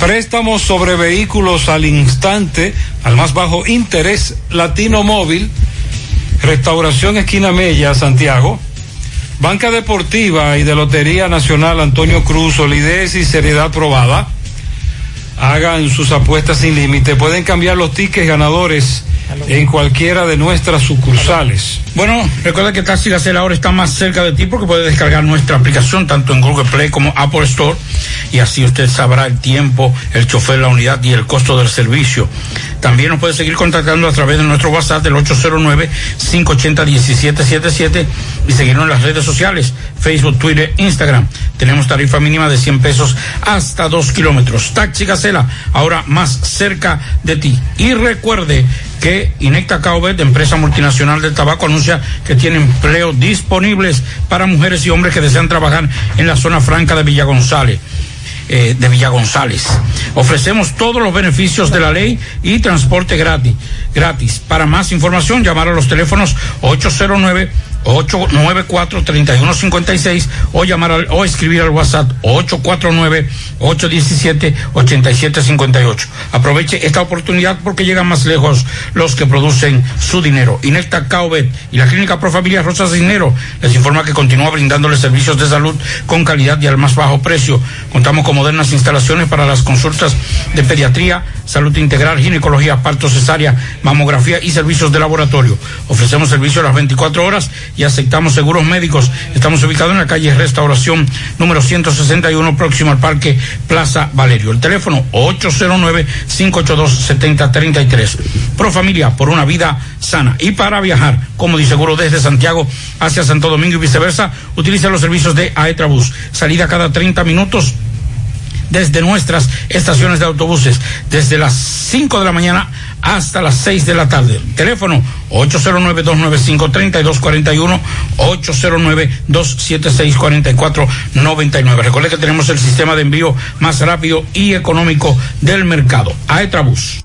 Préstamos sobre vehículos al instante, al más bajo interés, Latino Móvil, Restauración Esquina Mella, Santiago. Banca Deportiva y de Lotería Nacional Antonio Cruz, solidez y seriedad probada. Hagan sus apuestas sin límite. Pueden cambiar los tickets ganadores en cualquiera de nuestras sucursales. Bueno, recuerda que Taxi Gacela ahora está más cerca de ti porque puede descargar nuestra aplicación tanto en Google Play como Apple Store y así usted sabrá el tiempo, el chofer, la unidad y el costo del servicio. También nos puede seguir contactando a través de nuestro WhatsApp del 809-580-1777 y seguirnos en las redes sociales, Facebook, Twitter, Instagram. Tenemos tarifa mínima de 100 pesos hasta 2 kilómetros. Taxi Gacela, ahora más cerca de ti. Y recuerde que Inecta Caubet, empresa multinacional del tabaco, anuncia que tiene empleo disponibles para mujeres y hombres que desean trabajar en la zona franca de Villa González. eh, de Villa González. Ofrecemos todos los beneficios de la ley y transporte gratis. Gratis. Para más información, llamar a los teléfonos 809 894-3156 o llamar al, o escribir al WhatsApp 849-817-8758. Aproveche esta oportunidad porque llegan más lejos los que producen su dinero. Inecta Caubet y la Clínica Pro Familia Rosa Cisnero les informa que continúa brindándoles servicios de salud con calidad y al más bajo precio. Contamos con modernas instalaciones para las consultas de pediatría, salud integral, ginecología, parto cesárea, mamografía y servicios de laboratorio. Ofrecemos servicios a las 24 horas y aceptamos seguros médicos. Estamos ubicados en la calle Restauración número 161 próximo al Parque Plaza Valerio. El teléfono 809-582-7033. Pro Familia por una vida sana. Y para viajar, como dice seguro desde Santiago hacia Santo Domingo y viceversa, utiliza los servicios de Aetrabús. Salida cada 30 minutos desde nuestras estaciones de autobuses, desde las 5 de la mañana hasta las 6 de la tarde. Teléfono 809-295-3241, 809-276-4499. Recuerde que tenemos el sistema de envío más rápido y económico del mercado. Aetrabús.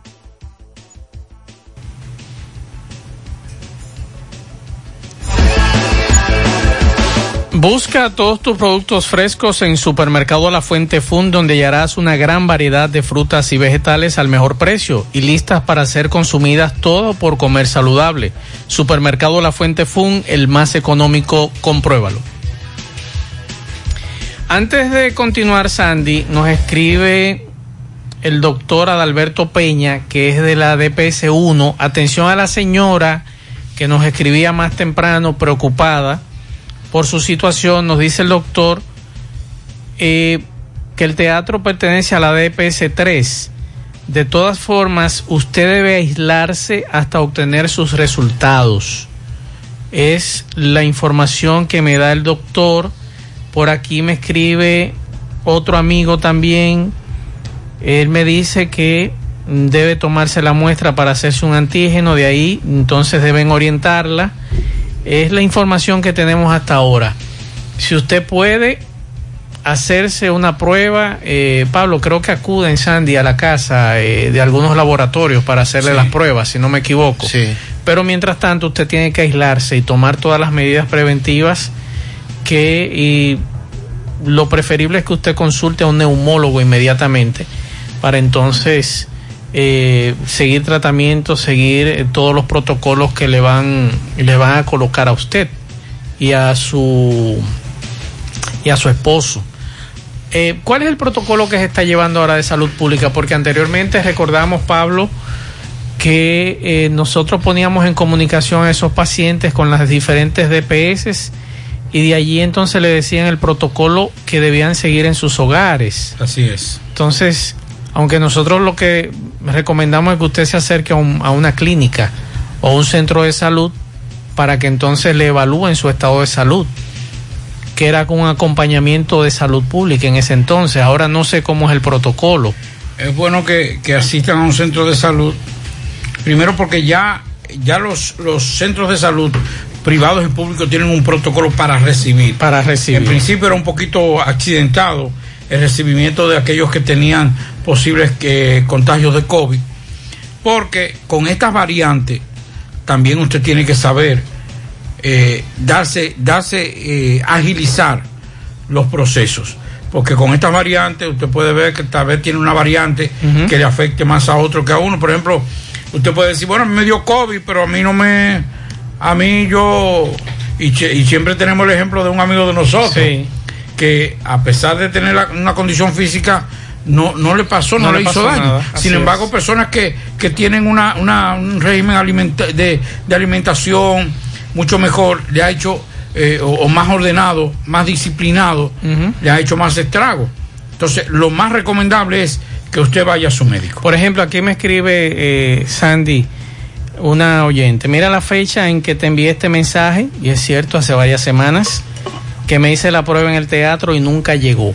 Busca todos tus productos frescos en Supermercado La Fuente Fun, donde hallarás una gran variedad de frutas y vegetales al mejor precio y listas para ser consumidas todo por comer saludable. Supermercado La Fuente Fun, el más económico, compruébalo. Antes de continuar, Sandy, nos escribe el doctor Adalberto Peña, que es de la DPS 1. Atención a la señora que nos escribía más temprano, preocupada por su situación, nos dice el doctor eh, que el teatro pertenece a la DPS 3. De todas formas, usted debe aislarse hasta obtener sus resultados. Es la información que me da el doctor. Por aquí me escribe otro amigo también. Él me dice que debe tomarse la muestra para hacerse un antígeno. De ahí, entonces deben orientarla es la información que tenemos hasta ahora. Si usted puede hacerse una prueba, eh, Pablo, creo que acuden Sandy a la casa eh, de algunos laboratorios para hacerle Sí. las pruebas, si no me equivoco. Pero mientras tanto, usted tiene que aislarse y tomar todas las medidas preventivas que y lo preferible es que usted consulte a un neumólogo inmediatamente para entonces eh, seguir tratamiento, seguir eh, todos los protocolos que le van, le van a colocar a usted y a su y a su esposo. Eh, ¿Cuál es el protocolo que se está llevando ahora de salud pública? Porque anteriormente recordamos, Pablo, que eh, nosotros poníamos en comunicación a esos pacientes con las diferentes DPS y de allí entonces le decían el protocolo que debían seguir en sus hogares. Así es. Entonces, aunque nosotros lo que recomendamos que usted se acerque a, un- a una clínica o un centro de salud para que entonces le evalúen su estado de salud, que era con un acompañamiento de salud pública en ese entonces. Ahora no sé cómo es el protocolo. Es bueno que, que asistan a un centro de salud, primero porque ya, ya los, los centros de salud privados y públicos tienen un protocolo para recibir. Para recibir. En principio era un poquito accidentado el recibimiento de aquellos que tenían posibles que, contagios de COVID, porque con estas variantes también usted tiene que saber eh, darse, darse eh, agilizar los procesos. Porque con estas variantes usted puede ver que tal vez tiene una variante que le afecte más a otro que a uno. Por ejemplo, usted puede decir, bueno, a mí me dio COVID, pero a mí no me... A mí yo... Y, che- y siempre tenemos el ejemplo de un amigo de nosotros, que a pesar de tener la- una condición física, no, no le pasó, no, No le, hizo daño. Sin embargo, es. personas que, que tienen una, una- un régimen alimenta- de, de alimentación mucho mejor, le ha hecho, eh, o, o más ordenado, más disciplinado, le ha hecho más estrago. Entonces, lo más recomendable es que usted vaya a su médico. Por ejemplo, aquí me escribe eh, Sandy, una oyente. Mira la fecha en que te envié este mensaje, y es cierto, hace varias semanas, que me hice la prueba en el teatro y nunca llegó.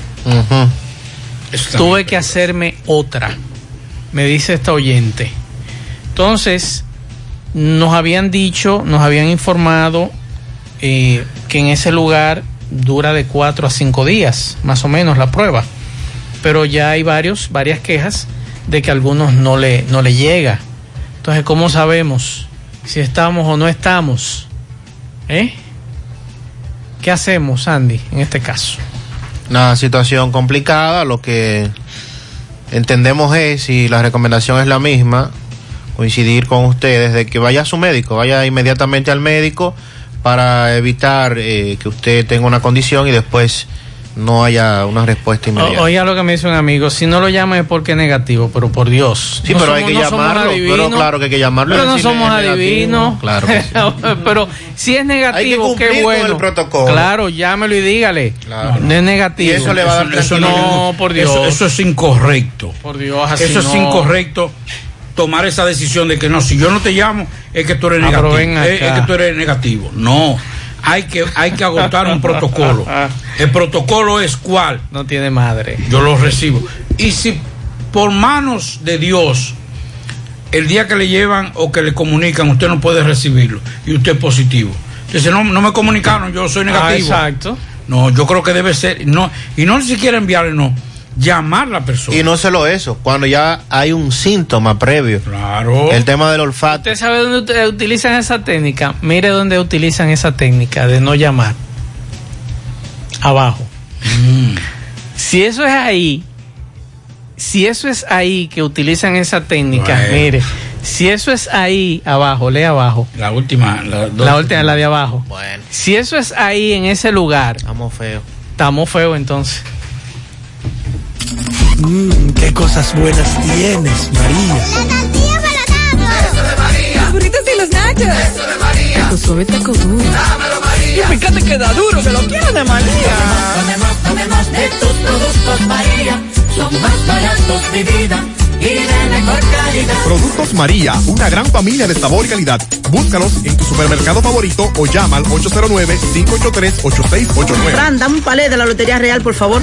Tuve que hacerme otra, me dice esta oyente. Entonces, nos habían dicho, nos habían informado eh, que en ese lugar dura de cuatro a cinco días, más o menos, la prueba. Pero ya hay varios, varias quejas de que a algunos no le, no le llega. Entonces, ¿cómo sabemos si estamos o no estamos? ¿Eh? ¿Qué hacemos, Andy, en este caso? Una situación complicada, lo que entendemos es, y la recomendación es la misma, coincidir con ustedes de que vaya a su médico, vaya inmediatamente al médico para evitar eh, que usted tenga una condición y después no haya una respuesta inmediata. O- Oiga lo que me dice un amigo, si no lo llama es porque es negativo, pero por Dios. Sí, No pero hay que no llamarlo, pero claro que hay que llamarlo Pero no somos negativo. adivinos. Claro que sí. pero si es negativo, cumplir qué con bueno. el protocolo. Claro, llámelo y dígale. Claro. No es negativo. Y eso le va a dar Eso no, por Dios. Eso, eso es incorrecto. Por Dios, así Eso es incorrecto tomar esa decisión de que no, si yo no te llamo, es que tú eres Ah, pero negativo. ven Es, es que tú eres negativo. No. Hay que, hay que agotar un protocolo. El protocolo es cuál. No tiene madre. Yo lo recibo. Y si por manos de Dios, el día que le llevan o que le comunican, usted no puede recibirlo y usted es positivo. Entonces, no, no me comunicaron, yo soy negativo. Ah, exacto. No, yo creo que debe ser, no, y no ni siquiera enviarle, no, llamar a la persona. Y no solo eso, cuando ya hay un síntoma previo. Claro. El tema del olfato. ¿Usted sabe dónde ut- utilizan esa técnica? Mire dónde utilizan esa técnica de no llamar. Abajo. Mm. Si eso es ahí, si eso es ahí que utilizan esa técnica, Bueno. mire, si eso es ahí abajo, lee abajo. La última, la, dos- La última, la de abajo. Bueno, Si eso es ahí en ese lugar, estamos feos. estamos feos entonces. Mmm, qué cosas buenas tienes, María. Los burritos y los nachos. Eso de María. Tu suave taco duro. Dámelo, María. Y fíjate que da duro, que lo quiero de María. Tomemos, tomemos de tus productos María. Son más baratos de vida y de mejor calidad. Productos María, una gran familia de sabor y calidad. Búscalos en tu supermercado favorito o llama al 809-583-8689. Fran, dame un palé de la Lotería Real, por favor.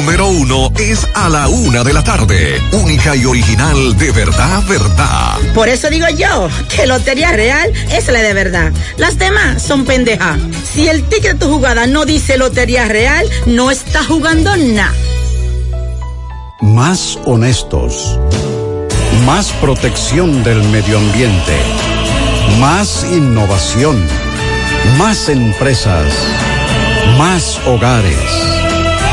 número uno es a la una de la tarde. Única y original de verdad, verdad. Por eso digo yo que Lotería Real es la de verdad. Las demás son pendeja. Si el ticket de tu jugada no dice Lotería Real, no está jugando nada. Más honestos. Más protección del medio ambiente. Más innovación. Más empresas. Más hogares.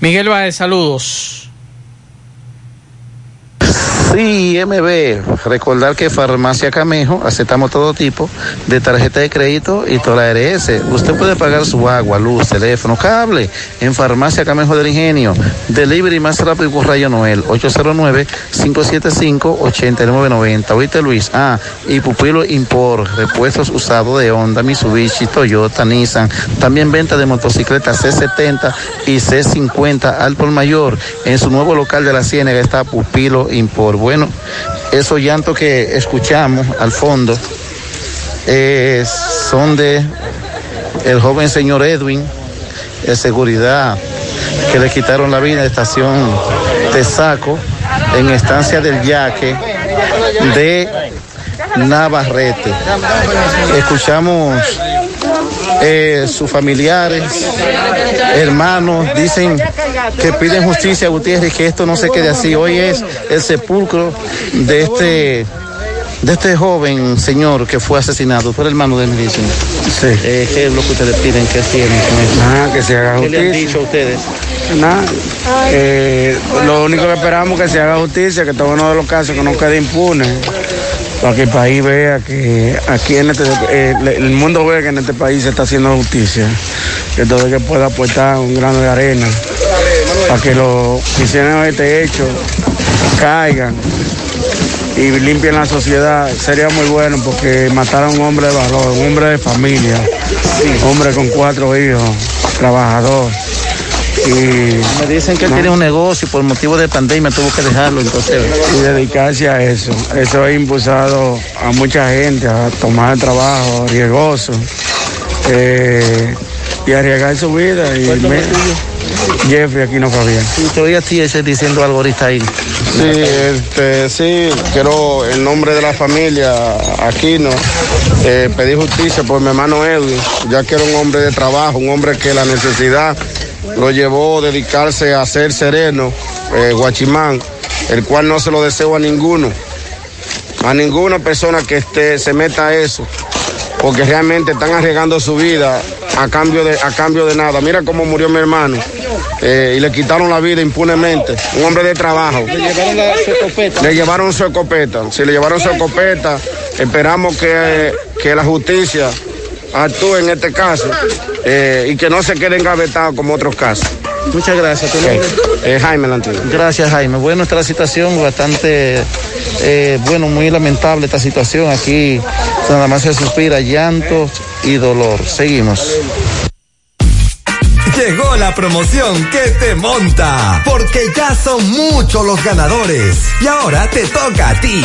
Miguel Baez, saludos. Sí, MB, recordar que Farmacia Camejo aceptamos todo tipo de tarjeta de crédito y toda la ARS. Usted puede pagar su agua, luz, teléfono, cable en Farmacia Camejo del Ingenio. Delivery más rápido por Rayo Noel, 809-575-8990. Oíste Luis, ah, y Pupilo Import, repuestos usados de Honda, Mitsubishi, Toyota, Nissan. También venta de motocicletas C70 y C50 al por mayor. En su nuevo local de la Ciénaga está Pupilo Import. Bueno, esos llantos que escuchamos al fondo eh, son de el joven señor Edwin, de seguridad, que le quitaron la vida en estación Tesaco, en estancia del Yaque de Navarrete. Escuchamos eh, sus familiares, hermanos, dicen que piden justicia a Gutiérrez, que esto no se quede así. Hoy es el sepulcro de este de este joven señor que fue asesinado. Tú eres hermano de él, me dicen. Sí. Eh, ¿Qué es lo que ustedes piden? ¿Qué tienen? Nada, que se haga ¿Qué le han justicia. dicho a ustedes? Nada. Eh, lo único que esperamos es que se haga justicia, que todo uno de los casos que no quede impune. Para que el país vea que aquí en este, eh, el mundo vea que en este país se está haciendo justicia. Que todo el que pueda aportar un grano de arena para que los que hicieron este hecho caigan y limpien la sociedad. Sería muy bueno porque mataron a un hombre de valor, un hombre de familia, un hombre con cuatro hijos, trabajador. Y Me dicen que él tiene un negocio y por motivo de pandemia tuvo que dejarlo, entonces. y dedicarse a eso. Eso ha impulsado a mucha gente a tomar el trabajo riesgoso eh, y arriesgar su vida. Y me- Jeffrey Aquino Fabián. Y todavía ese diciendo algo ahorita ahí. Sí, este, sí, quiero en nombre de la familia Aquino eh, pedir justicia por mi hermano Edwin, ya que era un hombre de trabajo, un hombre que la necesidad lo llevó a dedicarse a ser sereno, eh, guachimán, el cual no se lo deseo a ninguno, a ninguna persona que esté, se meta a eso, porque realmente están arriesgando su vida a cambio de, a cambio de nada. Mira cómo murió mi hermano. eh, y le quitaron la vida impunemente. Un hombre de trabajo. Le llevaron la, su escopeta. Le llevaron su escopeta. Si le llevaron su escopeta, esperamos que, que la justicia actúe en este caso eh, y que no se quede engavetado como otros casos. Muchas gracias. ¿Tu Ok. nombre? Eh, Jaime Lantino. Gracias, Jaime. Bueno, está la situación bastante, eh, bueno, muy lamentable esta situación. Aquí nada más se suspira llanto y dolor. Seguimos. Llegó la promoción que te monta, porque ya son muchos los ganadores. Y ahora te toca a ti.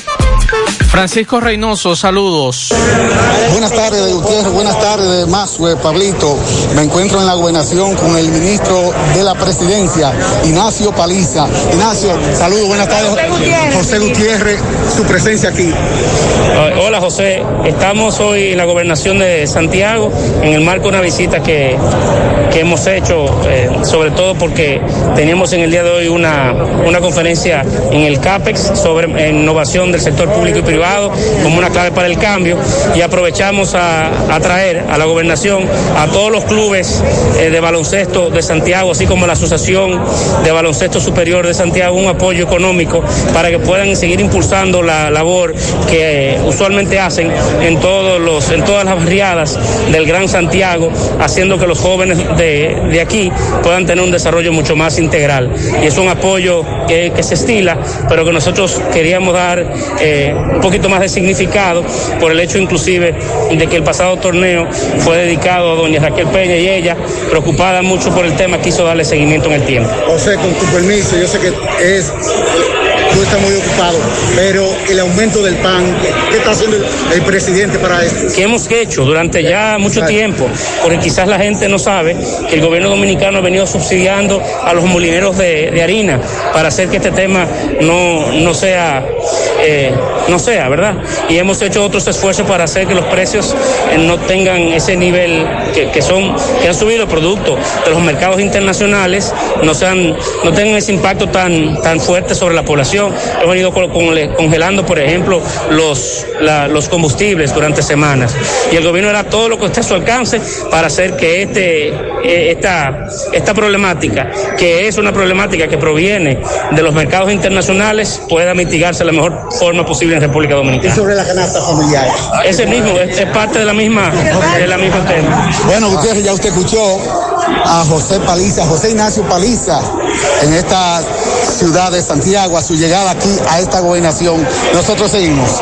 Francisco Reynoso, saludos. Buenas tardes, Gutiérrez. Buenas tardes, Mazue, Pablito. Me encuentro en la gobernación con el ministro de la presidencia, Ignacio Paliza. Ignacio, saludos, buenas tardes. José Gutiérrez, su presencia aquí. Hola José, estamos hoy en la gobernación de Santiago en el marco de una visita que, que hemos hecho, eh, sobre todo porque teníamos en el día de hoy una, una conferencia en el CAPEX sobre innovación del sector público y privado como una clave para el cambio y aprovechamos a, a traer a la gobernación a todos los clubes eh, de baloncesto de Santiago, así como la Asociación de Baloncesto Superior de Santiago, un apoyo económico para que puedan seguir impulsando la labor que usualmente hacen en todos los, en todas las barriadas del Gran Santiago, haciendo que los jóvenes de, de aquí puedan tener un desarrollo mucho más integral. Y es un apoyo que, que se estila, pero que nosotros queríamos dar eh, un poquito más de significado por el hecho inclusive de que el pasado torneo fue dedicado a doña Raquel Peña y ella, preocupada mucho por el tema, quiso darle seguimiento en el tiempo. José, con tu permiso, yo sé que es tú estás muy ocupado, pero el aumento del pan, ¿qué está haciendo el, el presidente para esto? que hemos hecho durante ya mucho tiempo, porque quizás la gente no sabe que el gobierno dominicano ha venido subsidiando a los molineros de, de harina para hacer que este tema no, no sea, eh, no sea, ¿verdad? Y hemos hecho otros esfuerzos para hacer que los precios eh, no tengan ese nivel que, que son, que han subido el producto de los mercados internacionales, no sean, no tengan ese impacto tan, tan fuerte sobre la población. Hemos venido con- con- congelando, por ejemplo, los, la- los combustibles durante semanas. Y el gobierno hará todo lo que esté a su alcance para hacer que este, eh, esta, esta problemática, que es una problemática que proviene de los mercados internacionales, pueda mitigarse de la mejor forma posible en República Y Dominicana. sobre la canasta familiar. Es el mismo, es, es parte de la misma, de la misma tema. Bueno, Gutiérrez, ya usted escuchó a José Paliza, José Ignacio Paliza, en esta ciudad de Santiago, a su llegada aquí a esta gobernación. Nosotros seguimos.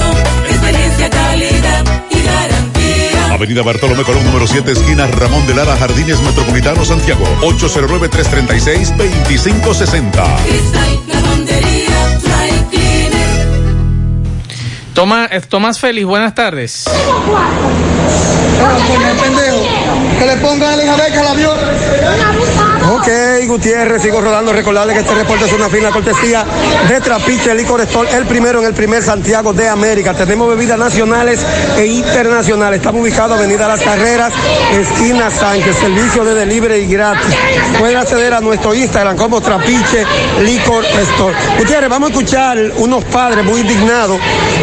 Avenida Bartolomé Colón, número 7, esquina Ramón de Lara, Jardines Metropolitano, Santiago. 809-336-2560. Cristal, lavandería, dry cleaner. Toma, eh, Tomás Félix, buenas tardes. pendejo. Que le pongan a la hija de que la vio. Ok, Gutiérrez, sigo rodando. Recordarle que este reporte es una fina cortesía de Trapiche Licor Store, el primero en el primer Santiago de América. Tenemos bebidas nacionales e internacionales. Estamos ubicados Avenida Las Carreras, esquina Sánchez, servicio de delivery gratis. Puede acceder a nuestro Instagram como Trapiche Licor Store. Gutiérrez, vamos a escuchar unos padres muy indignados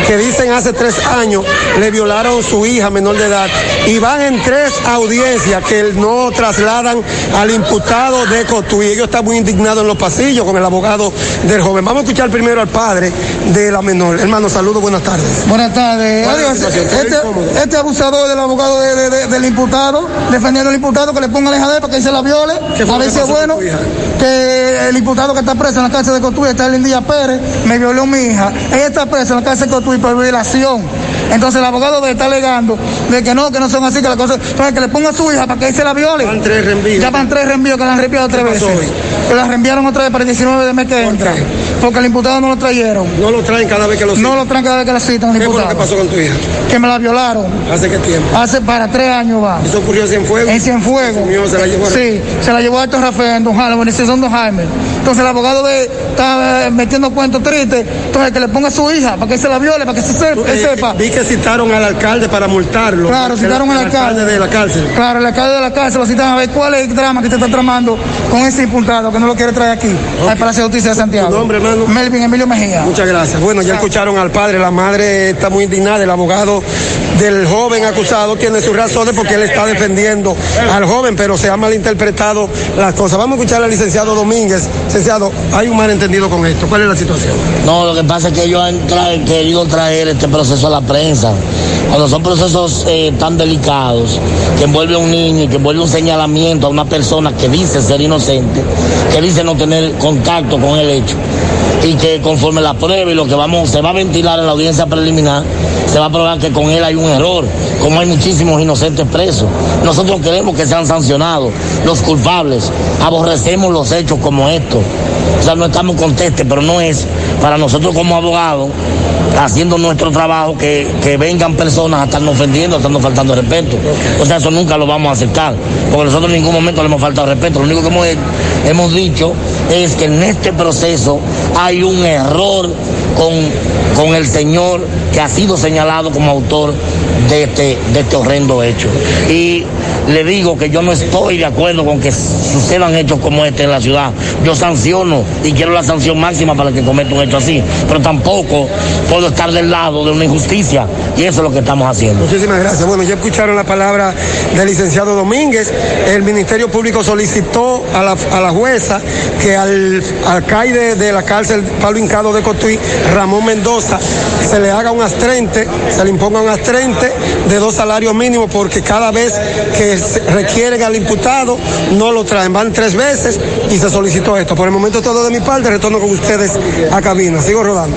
que dicen hace tres años le violaron su hija menor de edad y van en tres audiencias que no trasladan al imputado de Cotuí. Ellos están muy indignados en los pasillos con el abogado del joven. Vamos a escuchar primero al padre de la menor. Hermano, saludos, buenas tardes. Buenas tardes. ¿Cuál es la Adiós. situación? ¿Está Este, este abusador del abogado de- de- de- del imputado, defendiendo al imputado, que le ponga la hija de él para que se la viole. ¿Qué fue A ver si es bueno. Que el imputado que está preso en la cárcel de Cotuí, está el día Pérez, me violó mi hija. Ella está presa en la cárcel de Cotuí por violación. Entonces el abogado de está alegando de que no, que no son así, que la cosa, entonces que le ponga a su hija para que él se la viole. Van tres reenvíos. Ya van tres reenvíos que la han reenviado tres ¿Qué pasó veces. hoy? Que la reenviaron otra vez para el 19 de mes que entra. Porque el imputado no lo trajeron. No lo traen cada vez que lo citan. No lo traen cada vez que la citan. ¿Qué fue lo que pasó con tu hija? Que me la violaron. ¿Hace qué tiempo? Hace para tres años va. ¿Eso ocurrió en Cienfuegos? En Cienfuegos. Se la llevó a- Sí, se la llevó a Alto Rafael, en Don Jaime, en Don Jaime. Entonces el abogado de, está eh, metiendo cuentos tristes, entonces que le ponga a su hija para que se la viole, para que se sepa. que sepa. Vi que citaron al alcalde para multarlo. Claro, citaron al alcalde. de la cárcel. Claro, el alcalde de la cárcel lo citaron a ver cuál es el drama que te está tramando con ese imputado que no lo quiere traer aquí, al Palacio de Justicia de Santiago. ¿Tu nombre, hermano? Melvin Emilio Mejía. Muchas gracias. Bueno, ya escucharon al padre, la madre está muy indignada, el abogado del joven acusado tiene sus razones porque él está defendiendo al joven, pero se ha malinterpretado las cosas. Vamos a escuchar al licenciado Domínguez. Hay un malentendido con esto. ¿Cuál es la situación? No, lo que pasa es que ellos han tra- querido traer este proceso a la prensa. Cuando son procesos eh, tan delicados, que envuelve a un niño y que envuelve un señalamiento a una persona que dice ser inocente, que dice no tener contacto con el hecho, y que conforme la prueba y lo que vamos, se va a ventilar en la audiencia preliminar, se va a probar que con él hay un error, como hay muchísimos inocentes presos. Nosotros queremos que sean sancionados los culpables, aborrecemos los hechos como estos. O sea, no estamos contestes, pero no es para nosotros como abogados, haciendo nuestro trabajo, que, que vengan personas a estarnos ofendiendo, a estarnos faltando respeto. O sea, eso nunca lo vamos a aceptar, porque nosotros en ningún momento le hemos faltado respeto. Lo único que hemos, hemos dicho es que en este proceso hay un error con, con el señor que ha sido señalado como autor de este, de este horrendo hecho. Y le digo que yo no estoy de acuerdo con que sucedan hechos como este en la ciudad. Yo sanciono y quiero la sanción máxima para el que cometa un hecho así, pero tampoco puedo estar del lado de una injusticia y eso es lo que estamos haciendo. Muchísimas gracias. Bueno, ya escucharon la palabra del licenciado Domínguez. El Ministerio Público solicitó a la, a la jueza que al alcaide de la cárcel Pablo Hincado de Cotuí, Ramón Mendoza, se le haga un astrente, se le imponga un astrente de dos salarios mínimos porque cada vez que requieren al imputado no lo traen. Van tres veces y se solicitó esto. Por el momento todo de mi parte, retorno con ustedes a cabina. Sigo rodando.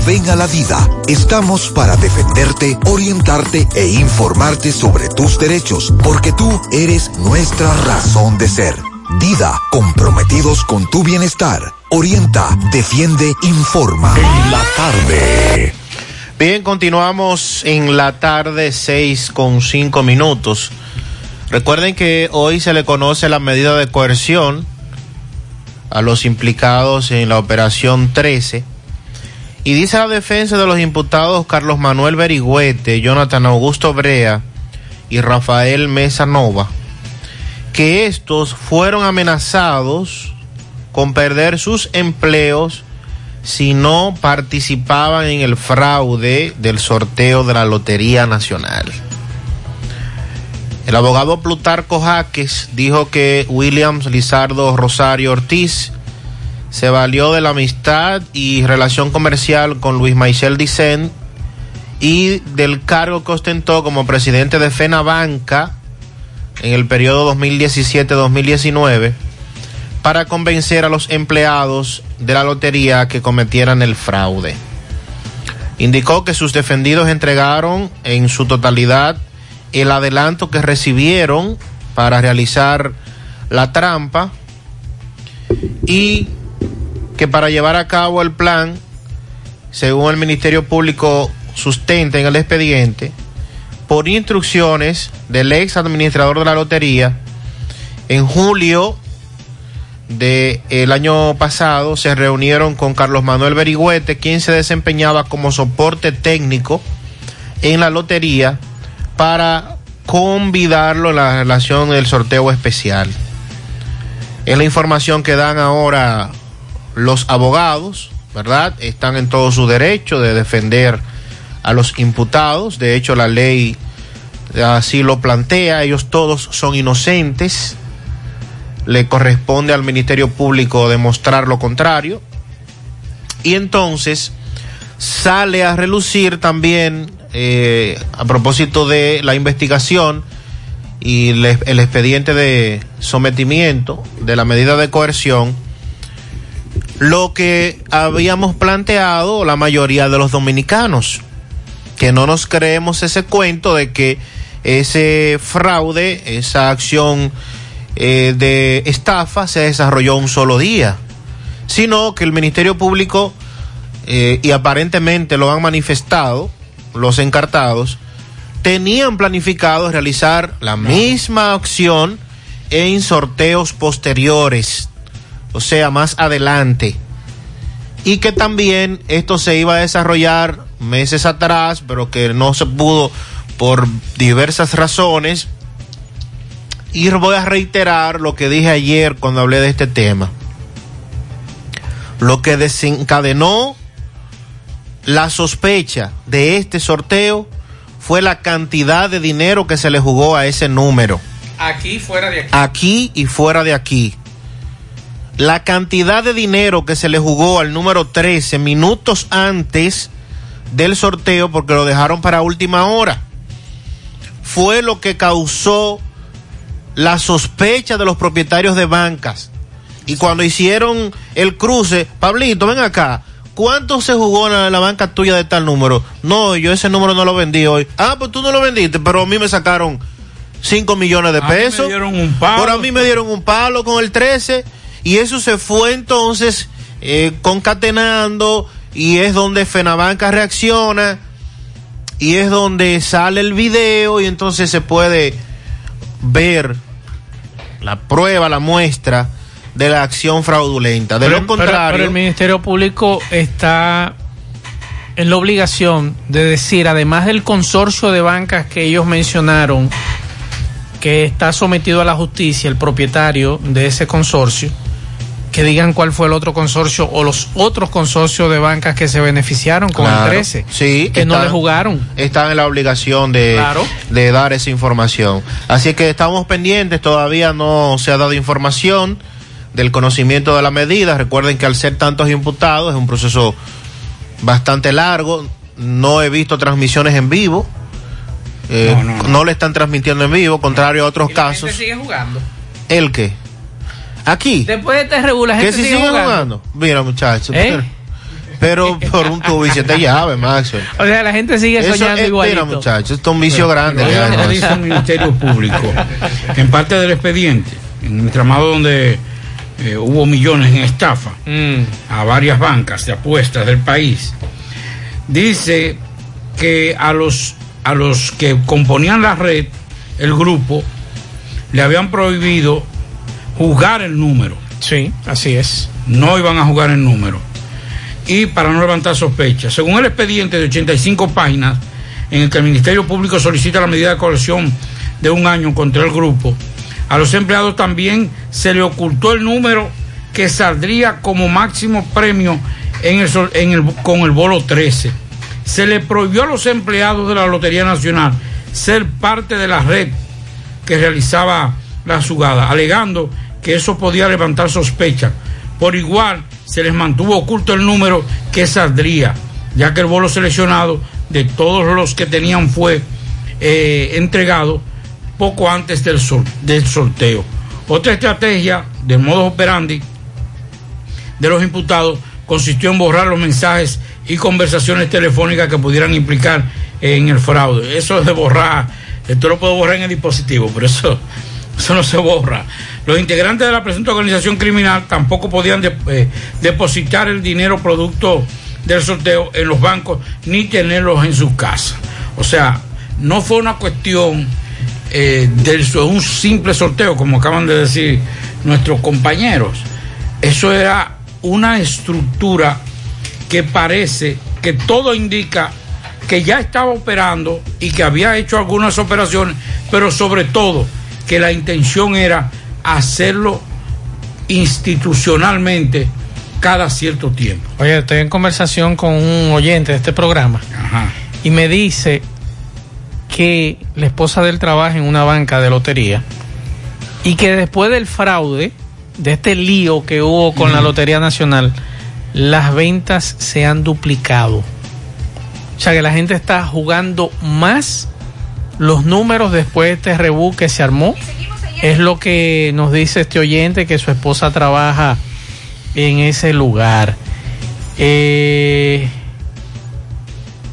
ven a la vida. Estamos para defenderte, orientarte e informarte sobre tus derechos, porque tú eres nuestra razón de ser. Dida, comprometidos con tu bienestar. Orienta, defiende, informa. En la tarde. Bien, continuamos en la tarde 6 con 5 minutos. Recuerden que hoy se le conoce la medida de coerción a los implicados en la operación 13. Y dice la defensa de los imputados Carlos Manuel Berigüete, Jonathan Augusto Brea y Rafael Mesa Nova, que estos fueron amenazados con perder sus empleos si no participaban en el fraude del sorteo de la Lotería Nacional. El abogado Plutarco Jaques dijo que Williams Lizardo Rosario Ortiz se valió de la amistad y relación comercial con Luis Michel Dicen y del cargo que ostentó como presidente de FENABanca en el periodo 2017-2019 para convencer a los empleados de la lotería que cometieran el fraude. Indicó que sus defendidos entregaron en su totalidad el adelanto que recibieron para realizar la trampa y que para llevar a cabo el plan, según el Ministerio Público sustenta en el expediente, por instrucciones del ex administrador de la lotería, en julio del año pasado se reunieron con Carlos Manuel Berigüete, quien se desempeñaba como soporte técnico en la lotería para convidarlo en la relación del sorteo especial. Es la información que dan ahora los abogados, ¿verdad? Están en todo su derecho de defender a los imputados. De hecho, la ley así lo plantea. Ellos todos son inocentes. Le corresponde al Ministerio Público demostrar lo contrario. Y entonces sale a relucir también, eh, a propósito de la investigación y el, el expediente de sometimiento de la medida de coerción, lo que habíamos planteado la mayoría de los dominicanos, que no nos creemos ese cuento de que ese fraude, esa acción eh, de estafa se desarrolló un solo día, sino que el Ministerio Público, eh, y aparentemente lo han manifestado los encartados, tenían planificado realizar la misma acción en sorteos posteriores, o sea, más adelante. Y que también esto se iba a desarrollar meses atrás, pero que no se pudo por diversas razones. Y voy a reiterar lo que dije ayer cuando hablé de este tema. Lo que desencadenó la sospecha de este sorteo fue la cantidad de dinero que se le jugó a ese número. Aquí, fuera de aquí. Aquí y fuera de aquí. La cantidad de dinero que se le jugó al número 13 minutos antes del sorteo, porque lo dejaron para última hora, fue lo que causó la sospecha de los propietarios de bancas. Y cuando hicieron el cruce, Pablito, ven acá, ¿cuánto se jugó en la, la banca tuya de tal número? No, yo ese número no lo vendí hoy. Ah, pues tú no lo vendiste, pero a mí me sacaron 5 millones de A mí me pesos. dieron un palo. Por a mí me dieron un palo con el 13 y eso se fue entonces eh, concatenando y es donde Fenabanca reacciona y es donde sale el video y entonces se puede ver la prueba, la muestra de la acción fraudulenta. De Pero- lo pero- contrario, pero el Ministerio Público está en la obligación de decir, además del consorcio de bancas que ellos mencionaron, que está sometido a la justicia, el propietario de ese consorcio, que digan cuál fue el otro consorcio o los otros consorcios de bancas que se beneficiaron con Claro, el 13, sí, que no le jugaron. están en la obligación de, Claro. de dar esa información. Así que estamos pendientes, todavía no se ha dado información del conocimiento de la medida. Recuerden que al ser tantos imputados es un proceso bastante largo. No he visto transmisiones en vivo. Eh, no, le están transmitiendo en vivo, contrario a otros casos. sigue jugando. ¿El qué? Aquí. Después de este regular, la ¿Que gente si sigue siguen jugando. jugando? Mira, muchachos. ¿Eh? Pero por un tubo y siete llaves, Maxwell. O sea, la gente sigue Eso soñando es, igualito. mira, muchachos, esto es un vicio Pero- grande. pero que hay, dice el Ministerio Público. En parte del expediente, en el entramado donde eh, hubo millones en estafa a varias bancas de apuestas del país, dice que a los, a los que componían la red, el grupo, le habían prohibido jugar el número. Sí, así es. No iban a jugar el número. Y para no levantar sospechas. Según el expediente de 85 páginas, en el que el Ministerio Público solicita la medida de coerción de un año contra el grupo, a los empleados también se le ocultó el número que saldría como máximo premio en el, en el- con el bolo 13. Se le prohibió a los empleados de la Lotería Nacional ser parte de la red que realizaba la jugada, alegando que eso podía levantar sospecha. Por igual, se les mantuvo oculto el número que saldría, ya que el bolo seleccionado de todos los que tenían fue eh, entregado poco antes del, sor- del sorteo. Otra estrategia del modo operandi de los imputados consistió en borrar los mensajes y conversaciones telefónicas que pudieran implicar en el fraude. Eso es de borrar, esto lo puedo borrar en el dispositivo, pero eso, eso no se borra. Los integrantes de la presunta organización criminal tampoco podían eh, depositar el dinero producto del sorteo en los bancos ni tenerlos en sus casas. O sea, no fue una cuestión eh, de un simple sorteo, como acaban de decir nuestros compañeros, Eso era una estructura que parece que todo indica que ya estaba operando y que había hecho algunas operaciones, pero sobre todo que la intención era hacerlo institucionalmente cada cierto tiempo. Oye, estoy en conversación con un oyente de este programa y me dice que la esposa de él trabaja en una banca de lotería y que después del fraude, de este lío que hubo con la Lotería Nacional, las ventas se han duplicado. O sea que la gente está jugando más los números después de este rebú que se armó. Es lo que nos dice este oyente que su esposa trabaja en ese lugar. Eh,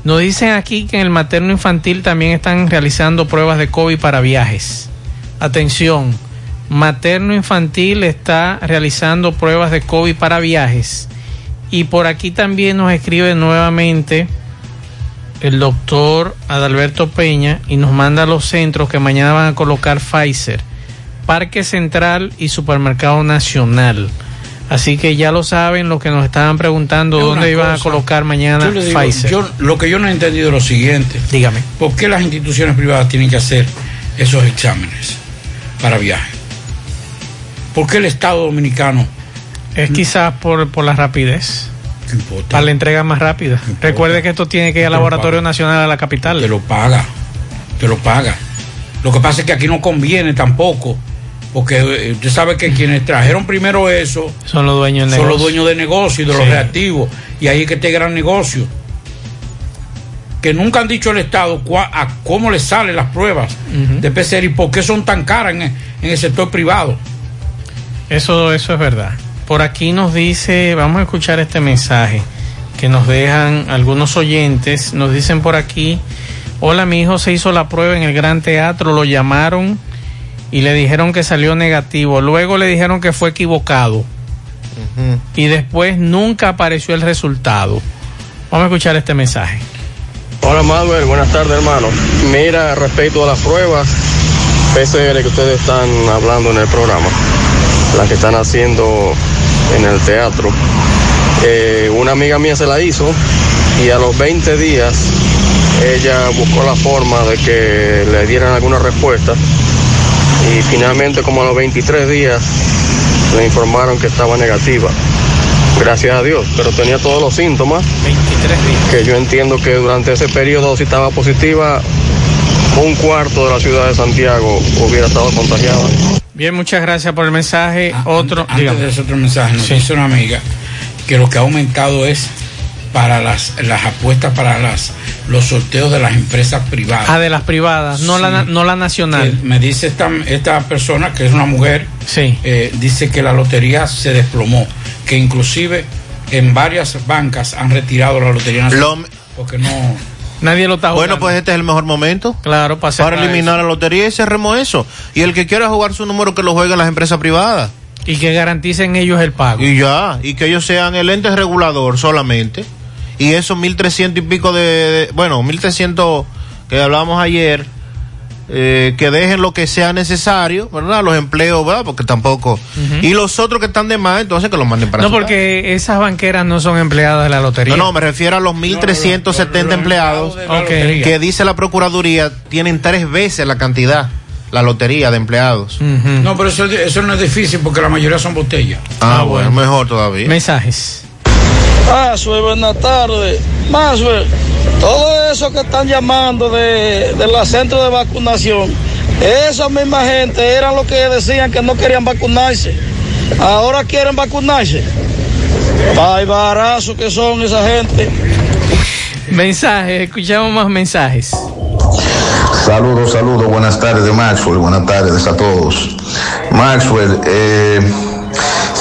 nos dicen aquí que en el materno infantil también están realizando pruebas de COVID para viajes. Atención, materno infantil está realizando pruebas de COVID para viajes. Y por aquí también nos escribe nuevamente el doctor Adalberto Peña y nos manda a los centros que mañana van a colocar Pfizer, Parque Central y Supermercado Nacional. Así que ya lo saben los que nos estaban preguntando dónde iban a colocar mañana Yo le digo, Pfizer. yo- lo que yo no he entendido es lo siguiente. Dígame. ¿Por qué las instituciones privadas tienen que hacer esos exámenes para viaje? ¿Por qué el Estado Dominicano? Es quizás por, por la rapidez. Para la entrega más rápida. Recuerde que esto tiene que ir al Laboratorio. Nacional a la capital. Te lo paga. Te lo paga. Lo que pasa es que aquí no conviene tampoco. Porque eh, usted sabe que quienes trajeron primero eso Son los dueños del son los negocio. dueños de negocio y de los reactivos. Y ahí es que este gran negocio. Que nunca han dicho al Estado cua- a cómo le salen las pruebas de PCR y por qué son tan caras en, en el sector privado. Eso, eso es verdad. Por aquí nos dice, vamos a escuchar este mensaje que nos dejan algunos oyentes. Nos dicen por aquí, hola, mi hijo se hizo la prueba en el Gran Teatro, lo llamaron y le dijeron que salió negativo. Luego le dijeron que fue equivocado y después nunca apareció el resultado. Vamos a escuchar este mensaje. Hola Manuel, buenas tardes hermano. Mira, respecto a las pruebas PCR que ustedes están hablando en el programa, las que están haciendo en el teatro, eh, una amiga mía se la hizo y a los 20 días ella buscó la forma de que le dieran alguna respuesta y finalmente como a los 23 días le informaron que estaba negativa. Gracias a Dios, pero tenía todos los síntomas. 23 días. Que yo entiendo que durante ese periodo, si estaba positiva, un cuarto de la ciudad de Santiago hubiera estado contagiada. Bien, muchas gracias por el mensaje. Otro, Antes de ese otro mensaje, nos Sí. dice una amiga que lo que ha aumentado es para las, las apuestas para las los sorteos de las empresas privadas. Ah, de las privadas, no, Sí. la, no la nacional. Que me dice esta, esta persona, que es una mujer, eh, dice que la lotería se desplomó, que inclusive en varias bancas han retirado la lotería nacional. porque no... Nadie lo está Bueno, pues este es el mejor momento. Claro, para, para eliminar la lotería y cerremos eso. Y el que quiera jugar su número que lo juegue en las empresas privadas. Y que garanticen ellos el pago. Y ya, y que ellos sean el ente regulador solamente. Y esos 1.300 y pico de, de- bueno, 1.300 que hablábamos ayer, eh, que dejen lo que sea necesario, ¿verdad? Los empleos, ¿verdad? Porque tampoco. Y los otros que están de más, entonces que los manden para No, porque esas banqueras no son empleadas de la lotería. No, no, me refiero a los 1.370 empleados la lotería. que dice la Procuraduría tienen tres veces la cantidad, la lotería de empleados. No, pero eso, eso no es difícil porque la mayoría son botellas. Ah, bueno, mejor todavía. Mensajes. Maxwell, buenas tardes. Maxwell, todo eso que están llamando de, de los centros de vacunación, esa misma gente eran los que decían que no querían vacunarse. Ahora quieren vacunarse. Ay, barazo que son esa gente. Mensajes, escuchamos más mensajes. Saludos, saludos, buenas tardes Maxwell, buenas tardes a todos. Maxwell, eh,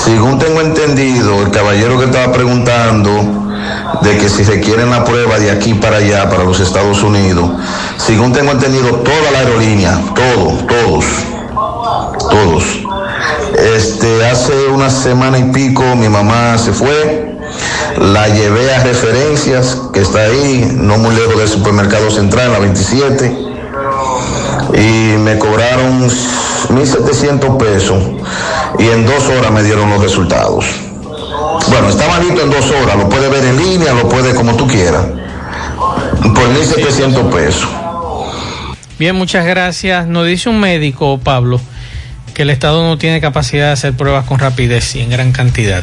según tengo entendido, el caballero que estaba preguntando de que si se quieren la prueba de aquí para allá, para los Estados Unidos, según tengo entendido, toda la aerolínea, todo, todos, todos. Este, hace una semana y pico mi mamá se fue, la llevé a referencias, que está ahí, no muy lejos del supermercado central, en la 27 y me cobraron 1.700 pesos. Y en dos horas me dieron los resultados. Bueno, estaba listo en dos horas, lo puede ver en línea, lo puede como tú quieras. Por 1.700 pesos. Bien, muchas gracias. Nos dice un médico, Pablo, que el Estado no tiene capacidad de hacer pruebas con rapidez y en gran cantidad.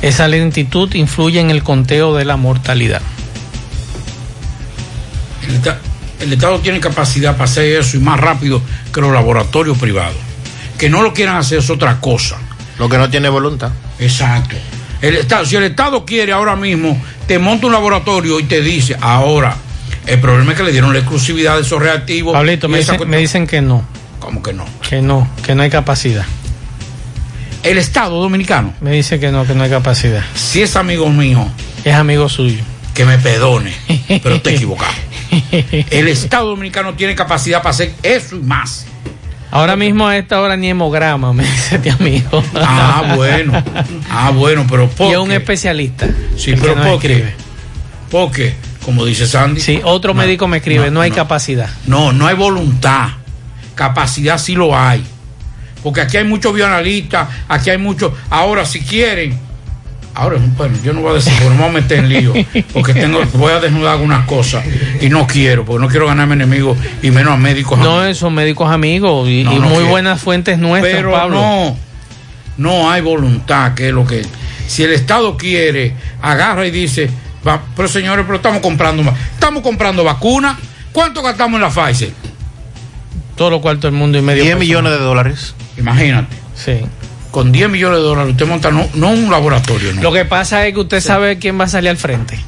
Esa lentitud influye en el conteo de la mortalidad. El, el Estado tiene capacidad para hacer eso y más rápido que los laboratorios privados. Que no lo quieran hacer es otra cosa. Lo que no tiene voluntad. Exacto. El Estado, si el Estado quiere ahora mismo, te monta un laboratorio y te dice, ahora, el problema es que le dieron la exclusividad de esos reactivos. Pablito, me dicen, me dicen que no, ¿Cómo que no? que no, que no hay capacidad. El Estado dominicano, Me dice que no, que no hay capacidad. si es amigo mío, Es amigo suyo. que me perdone, pero estoy equivocado. El Estado dominicano tiene capacidad para hacer eso y más. Ahora mismo a esta hora ni hemograma, me dice este amigo. Ah, bueno. Ah, bueno, pero ¿por Y es un especialista. Sí, pero nos ¿por qué? escribe. Porque, como dice Sandy. Sí, otro no, médico me escribe, no, hay no. capacidad. No, no hay voluntad. Capacidad sí lo hay. Porque aquí hay muchos bioanalistas, aquí hay muchos. Ahora, si quieren. Ahora, bueno, yo no voy a decir, porque no me voy a meter en lío. Porque tengo, voy a desnudar algunas cosas. Y no quiero, porque no quiero ganarme enemigos y menos a médicos. No, son médicos amigos y, No, y no muy quiero. buenas fuentes nuestras, Pero Pablo. no, no hay voluntad, que es lo que. Si el Estado quiere, agarra y dice, va, pero señores, pero estamos comprando más. Estamos comprando vacunas. ¿Cuánto gastamos en la Pfizer? Todo lo cual todo el mundo y medio. 10 personas. millones de dólares. Imagínate. Sí. Con 10 millones de dólares usted monta no, no un laboratorio, no. Lo que pasa es que usted sabe quién va a salir al frente.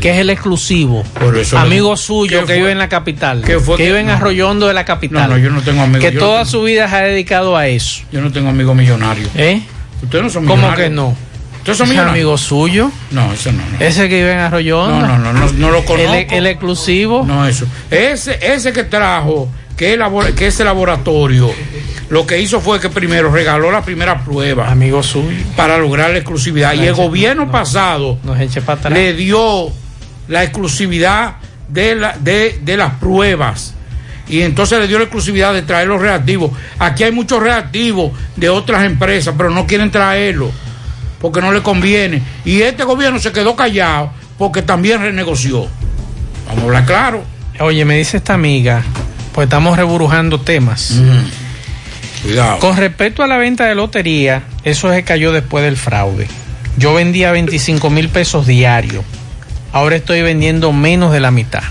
Que es el exclusivo. Por eso amigo le- suyo ¿Qué que fue? vive en la capital. ¿Qué fue que vive en no. Arroyondo de la capital. No, no, yo no tengo amigos. que yo toda tengo- su vida se ha dedicado a eso. Yo no tengo amigos millonarios. ¿Eh? Ustedes no son ¿Cómo millonarios. que no? ¿Ustedes son ¿Ese millonarios? amigo suyo? No, ese no. no. Ese que vive en Arroyondo. No, no, no, no, no lo conozco. El, el exclusivo. No, eso. Ese, ese que trajo, que, elabor- que ese laboratorio, lo que hizo fue que primero regaló la primera prueba. Amigo suyo. Para lograr la exclusividad. Y el gobierno pasado Nos eche para atrás. le dio la exclusividad de, la, de, de las pruebas. Y entonces le dio la exclusividad de traer los reactivos. Aquí hay muchos reactivos de otras empresas, pero no quieren traerlo porque no le conviene. Y este gobierno se quedó callado porque también renegoció. Vamos a hablar claro. Oye, me dice esta amiga, pues estamos reburujando temas. Cuidado. Con respecto a la venta de lotería, eso se cayó después del fraude. Yo vendía 25 mil pesos diarios. Ahora estoy vendiendo menos de la mitad.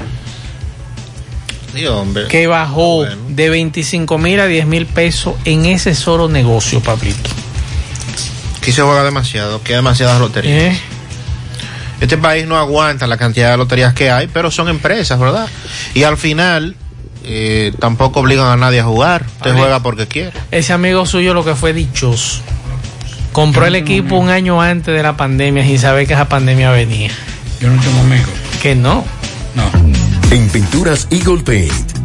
Sí, hombre. Que bajó de 25 mil a 10 mil pesos en ese solo negocio, Pablito. Aquí se juega demasiado, que hay demasiadas loterías. ¿Eh? Este país no aguanta la cantidad de loterías que hay, pero son empresas, ¿verdad? Y al final eh, tampoco obligan a nadie a jugar. Usted juega porque quiere. Ese amigo suyo lo que fue dichoso. Compró el equipo un año antes de la pandemia y sabe que esa pandemia venía. Yo no tengo amigos. Que no. En Pinturas Eagle Paint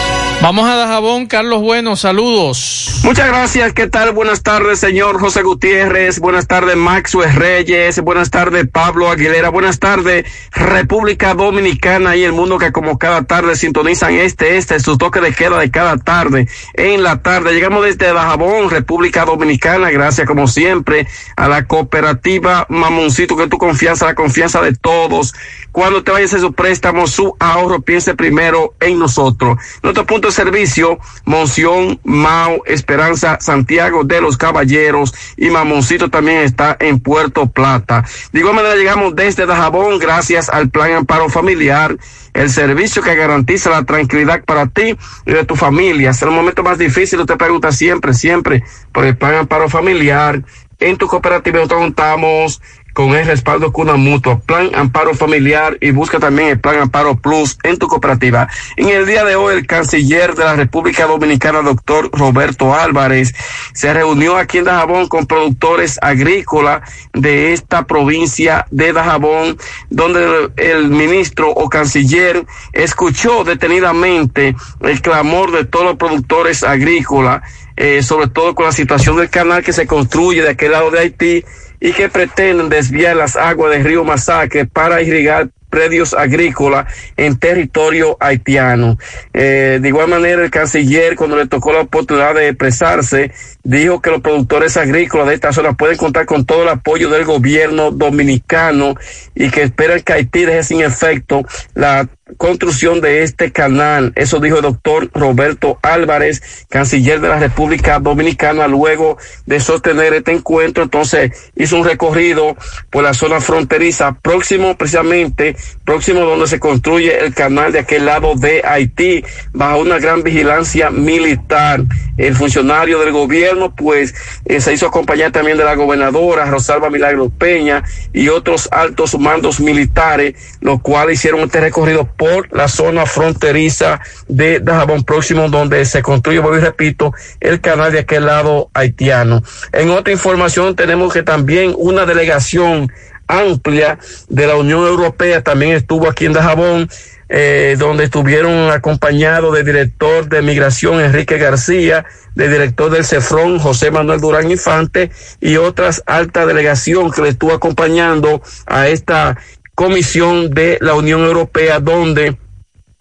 Vamos a Dajabón, Carlos Bueno, saludos. Muchas gracias. ¿Qué tal? Buenas tardes, señor José Gutiérrez. Buenas tardes, Maxwell Reyes. Buenas tardes, Pablo Aguilera. Buenas tardes, República Dominicana y el mundo que como cada tarde sintonizan este, este, su toque de queda de cada tarde en la tarde. Llegamos desde Dajabón, República Dominicana. Gracias, como siempre, a la cooperativa Mamoncito, que tu confianza, la confianza de todos. Cuando te vayas a su préstamo, su ahorro, piense primero en nosotros. Nuestro punto de servicio, Monción, Mao, Esperanza, Santiago de los Caballeros y Mamoncito también está en Puerto Plata. De igual manera llegamos desde Dajabón gracias al Plan Amparo Familiar, el servicio que garantiza la tranquilidad para ti y de tu familia. Es el momento más difícil, usted pregunta siempre, siempre por el Plan Amparo Familiar. En tu cooperativa nosotros contamos con el respaldo Cuna Mutua, Plan Amparo Familiar y busca también el Plan Amparo Plus en tu cooperativa. En el día de hoy, el canciller de la República Dominicana, doctor Roberto Álvarez, se reunió aquí en Dajabón con productores agrícolas de esta provincia de Dajabón, donde el ministro o canciller escuchó detenidamente el clamor de todos los productores agrícolas, eh, sobre todo con la situación del canal que se construye de aquel lado de Haití y que pretenden desviar las aguas del río Masacre para irrigar predios agrícolas en territorio haitiano. Eh, de igual manera, el canciller, cuando le tocó la oportunidad de expresarse, dijo que los productores agrícolas de esta zona pueden contar con todo el apoyo del gobierno dominicano y que esperan que Haití deje sin efecto la construcción de este canal. Eso dijo el doctor Roberto Álvarez, canciller de la República Dominicana, luego de sostener este encuentro. Entonces hizo un recorrido por la zona fronteriza, próximo precisamente, próximo donde se construye el canal de aquel lado de Haití, bajo una gran vigilancia militar. El funcionario del gobierno, pues, eh, se hizo acompañar también de la gobernadora Rosalba Milagro Peña y otros altos mandos militares, los cuales hicieron este recorrido por la zona fronteriza de Dajabón próximo donde se construye, voy y repito, el canal de aquel lado haitiano. En otra información tenemos que también una delegación amplia de la Unión Europea también estuvo aquí en Dajabón, eh, donde estuvieron acompañados del director de migración Enrique García, del director del CEFRON José Manuel Durán Infante y otras alta delegación que le estuvo acompañando a esta comisión de la Unión Europea donde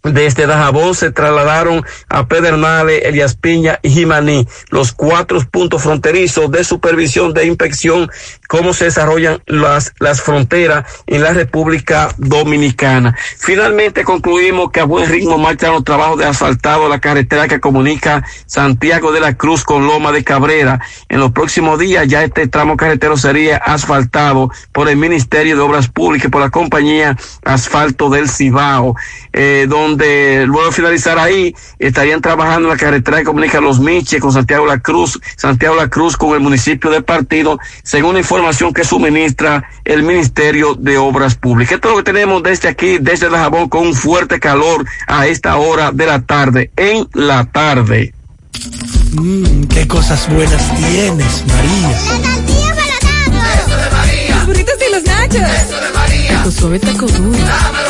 desde Dajabón se trasladaron a Pedernales, Elias Piña y Jimaní, los cuatro puntos fronterizos de supervisión de inspección, cómo se desarrollan las, las fronteras en la República Dominicana. Finalmente concluimos que a buen ritmo marchan los trabajos de asfaltado la carretera que comunica Santiago de la Cruz con Loma de Cabrera. En los próximos días ya este tramo carretero sería asfaltado por el Ministerio de Obras Públicas por la compañía Asfalto del Cibao, eh, donde luego de finalizar ahí estarían trabajando en la carretera que comunica Los Miches con Santiago La Cruz, Santiago La Cruz con el municipio de Partido, según la información que suministra el Ministerio de Obras Públicas. Esto es lo que tenemos desde aquí, desde Dajabón, con un fuerte calor a esta hora de la tarde, en la tarde. Mmm, qué cosas buenas tienes, María. La tortilla para Eso de María. Los burritos y los nachos. Eso de María. Tu suave taco duro. Dámelo,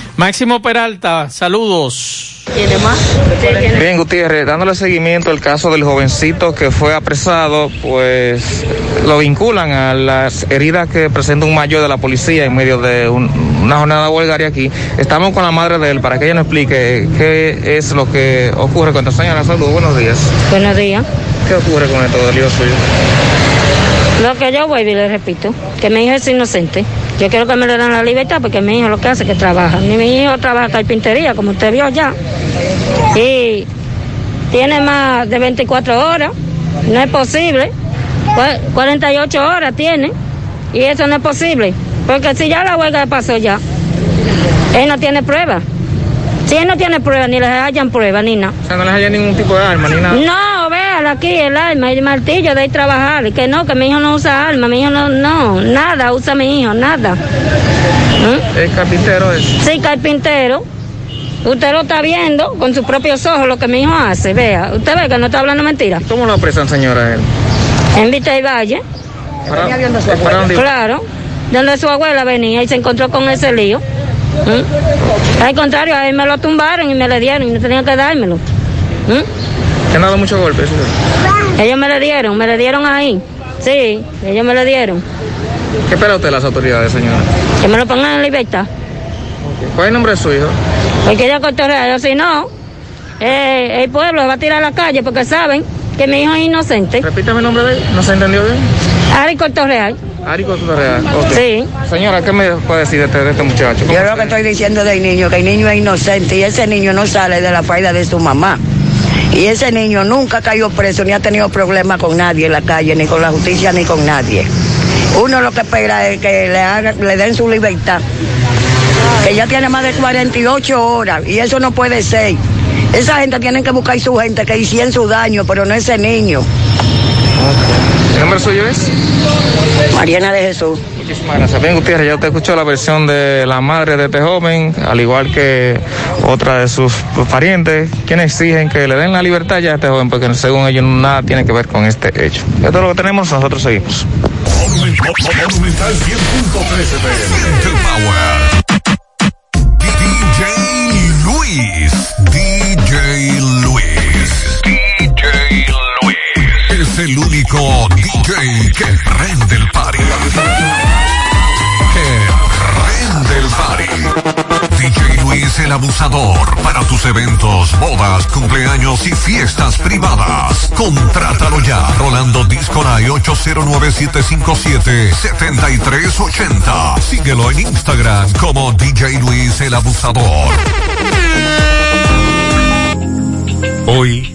Máximo Peralta, saludos. ¿Tiene más? Bien, Gutiérrez, dándole seguimiento al caso del jovencito que fue apresado, pues lo vinculan a las heridas que presenta un mayor de la policía en medio de un- una jornada huelgaria aquí. Estamos con la madre de él para que ella nos explique qué es lo que ocurre con esta señora. Salud, buenos días. Buenos días. ¿Qué ocurre con esto del lío suyo? Lo que yo voy y le repito, que mi hijo es inocente. Yo quiero que me le den la libertad porque mi hijo lo que hace es que trabaja. Mi hijo trabaja carpintería, como usted vio ya. Y tiene más de 24 horas. No es posible. Cua- 48 horas tiene. Y eso no es posible. Porque si ya la huelga pasó ya, él no tiene prueba. Si él no tiene prueba, ni le hallan prueba, ni nada. O sea, no les haya ningún tipo de arma ni nada. No, véalo aquí, el arma, el martillo de ahí trabajar. Que no, que mi hijo no usa arma, mi hijo no, no, nada usa mi hijo, nada. ¿Mm? ¿Es carpintero es? Sí, carpintero. Usted lo está viendo con sus propios ojos lo que mi hijo hace, vea. Usted ve que no está hablando mentira. ¿Cómo lo apresan, señora? él? En Vista y Valle. Para- para dónde iba? Claro. Donde su abuela venía y se encontró con ese lío. ¿Mm? Al contrario, a él me lo tumbaron y me le dieron y no tenían que dármelo. ¿Mm? ¿Te han dado muchos golpes? Ellos me le dieron, me le dieron ahí. Sí, ellos me le dieron. ¿Qué espera usted de las autoridades, señora? Que me lo pongan en libertad. ¿Cuál es el nombre de su hijo? Porque ella cotorrea, si no, eh, el pueblo va a tirar a la calle porque saben que mi hijo es inocente. Repítame el nombre de él. ¿No se entendió bien? Ari Cortorreal. Ari Cortorreal. ok. Sí. Señora, ¿qué me puede decir de este, de este muchacho? Yo lo que estoy diciendo del niño, que el niño es inocente y ese niño no sale de la falda de su mamá. Y ese niño nunca caído preso ni ha tenido problemas con nadie en la calle, ni con la justicia, ni con nadie. Uno lo que espera es que le, den su libertad. Que ya tiene más de 48 horas y eso no puede ser. Esa gente tiene que buscar su gente que hicieron su daño, pero no ese niño. ¿El nombre suyo es? Mariana de Jesús. Muchísimas gracias. Bien, Gutiérrez, ya usted escuchó la versión de la madre de este joven, al igual que otra de sus parientes, quienes exigen que le den la libertad ya a este joven, porque según ellos nada tiene que ver con este hecho. Esto es lo que tenemos, nosotros seguimos. Monumental 100.13 pm. The Power. DJ Luis. Que prende el party. Que prende el party. DJ Luis el abusador para tus eventos, bodas, cumpleaños y fiestas privadas. Contrátalo ya. Rolando Discolay 809-757-7380. Síguelo en Instagram como DJ Luis el abusador. Hoy,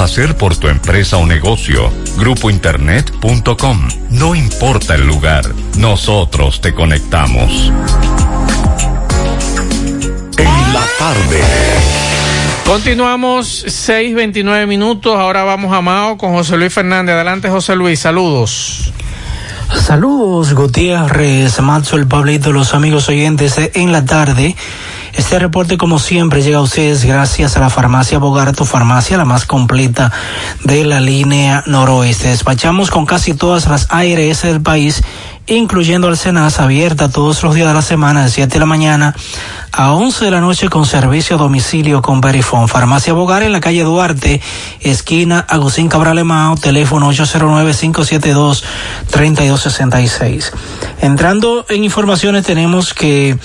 hacer por tu empresa o negocio. Grupointernet.com. No importa el lugar, nosotros te conectamos. En la tarde. Continuamos 6:29 minutos. Ahora vamos a Mao con José Luis Fernández. Adelante, José Luis. Saludos. Saludos, Gutiérrez, Maxwell, Pablito, los amigos oyentes de en la tarde. Este reporte, como siempre, llega a ustedes gracias a la farmacia Bogar, tu farmacia, la más completa de la línea noroeste. Despachamos con casi todas las ARS del país, incluyendo al Senas, abierta todos los días de la semana, de 7 de la mañana a 11 de la noche con servicio a domicilio con Verifone. Farmacia Bogar en la calle Duarte, esquina Agustín Cabral Emao, teléfono 809-572-3266. Entrando en informaciones tenemos que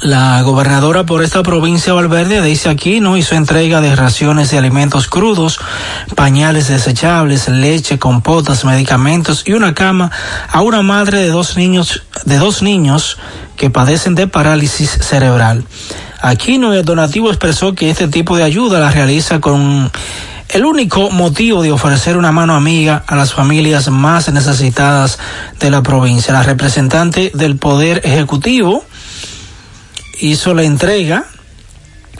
la gobernadora por esta provincia Valverde, Daisy Aquino, hizo entrega de raciones de alimentos crudos, pañales desechables, leche, compotas, medicamentos y una cama a una madre de dos niños, de dos niños que padecen de parálisis cerebral. Aquino el donativo expresó que este tipo de ayuda la realiza con el único motivo de ofrecer una mano amiga a las familias más necesitadas de la provincia. La representante del Poder Ejecutivo hizo la entrega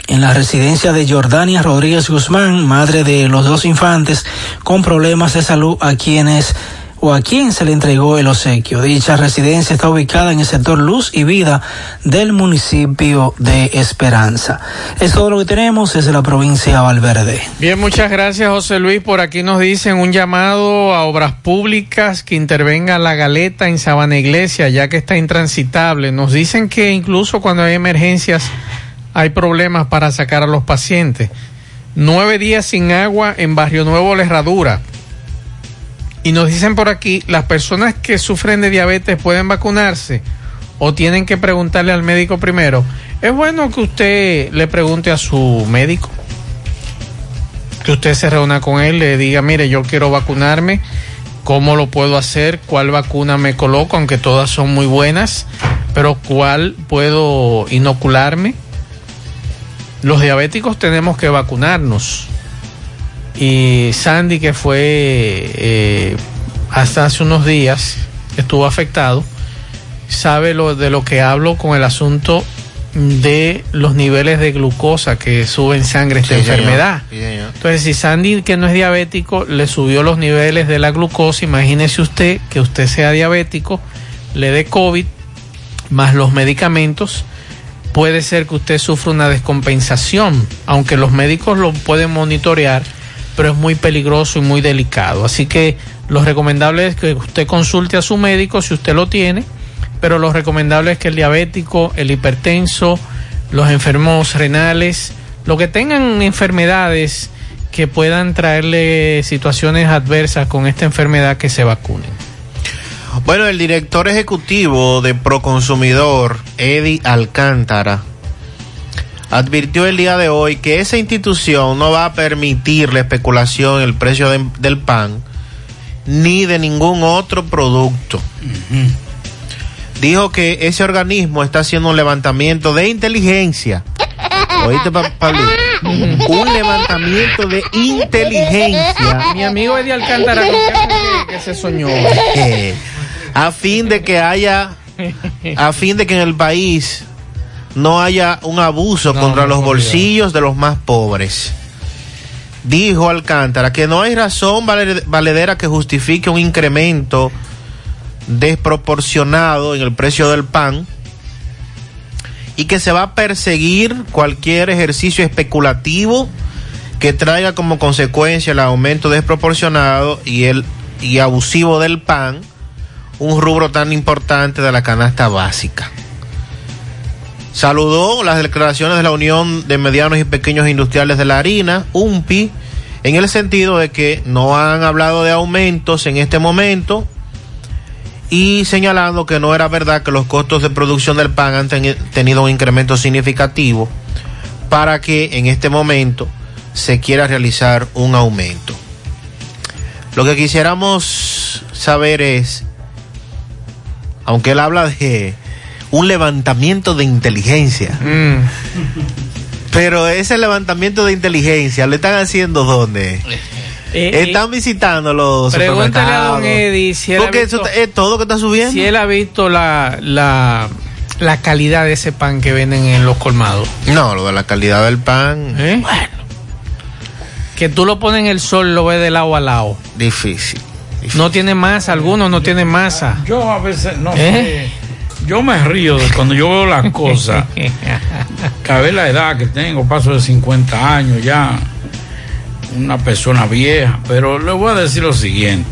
en la residencia de Jordania Rodríguez Guzmán, madre de los dos infantes con problemas de salud a quienes o a quien se le entregó el obsequio. Dicha residencia está ubicada en el sector Luz y Vida del municipio de Esperanza. Es todo lo que tenemos desde la provincia de Valverde. Bien, muchas gracias José Luis. Por aquí nos dicen un llamado a obras públicas que intervenga la galeta en Sabana Iglesia, ya que está intransitable. Nos dicen que incluso cuando hay emergencias hay problemas para sacar a los pacientes. Nueve días sin agua en Barrio Nuevo, La Herradura. Y nos dicen por aquí, las personas que sufren de diabetes pueden vacunarse o tienen que preguntarle al médico primero. Es bueno que usted le pregunte a su médico, que usted se reúna con él, le diga, mire, yo quiero vacunarme, ¿cómo lo puedo hacer? ¿Cuál vacuna me coloco? Aunque todas son muy buenas, pero ¿cuál puedo inocularme? los diabéticos tenemos que vacunarnos. Y Sandy, que fue eh, hasta hace unos días, estuvo afectado, sabe lo, de lo que hablo con el asunto de los niveles de glucosa que sube en sangre esta Sí, enfermedad. Sí. Entonces, si Sandy, que no es diabético, le subió los niveles de la glucosa, imagínese usted que usted sea diabético, le dé COVID, más los medicamentos, puede ser que usted sufra una descompensación, aunque los médicos lo pueden monitorear, pero es muy peligroso y muy delicado. Así que lo recomendable es que usted consulte a su médico si usted lo tiene, pero lo recomendable es que el diabético, el hipertenso, los enfermos renales, lo que tengan enfermedades que puedan traerle situaciones adversas con esta enfermedad, que se vacunen. Bueno, el director ejecutivo de Proconsumidor, Eddie Alcántara, advirtió el día de hoy que esa institución no va a permitir la especulación en el precio de- del pan ni de ningún otro producto. Dijo que ese organismo está haciendo un levantamiento de inteligencia. ¿Oíste, pa- Pablo? Un levantamiento de inteligencia. Mi amigo Eddie Alcántara, ¿con qué fue que, que se soñó? Eh, a fin de que haya, a fin de que en el país no haya un abuso contra los bolsillos de los más pobres. Dijo Alcántara que no hay razón vale- valedera que justifique un incremento desproporcionado en el precio del pan y que se va a perseguir cualquier ejercicio especulativo que traiga como consecuencia el aumento desproporcionado y el y abusivo del pan, un rubro tan importante de la canasta básica. Saludó las declaraciones de la Unión de Medianos y Pequeños Industriales de la Harina, UMPI, en el sentido de que no han hablado de aumentos en este momento y señalando que no era verdad que los costos de producción del pan han teni- tenido un incremento significativo para que en este momento se quiera realizar un aumento. Lo que quisiéramos saber es, aunque él habla de un levantamiento de inteligencia, Mm. pero ese levantamiento de inteligencia lo están haciendo dónde? Eh, están visitando los Pregúntale a don. Eddie si él, ha Porque visto, eso es todo que está subiendo. si él ha visto la, la, la calidad de ese pan que venden en los colmados. No, lo de la calidad del pan. ¿Eh? Que tú lo pones en el sol, lo ves de lado a lado. Difícil. No tiene masa, algunos no tienen masa. Yo a veces, no ¿Eh? sé, yo me río de cuando yo veo las cosas. Vez la edad que tengo, paso de 50 años ya, una persona vieja, pero le voy a decir lo siguiente.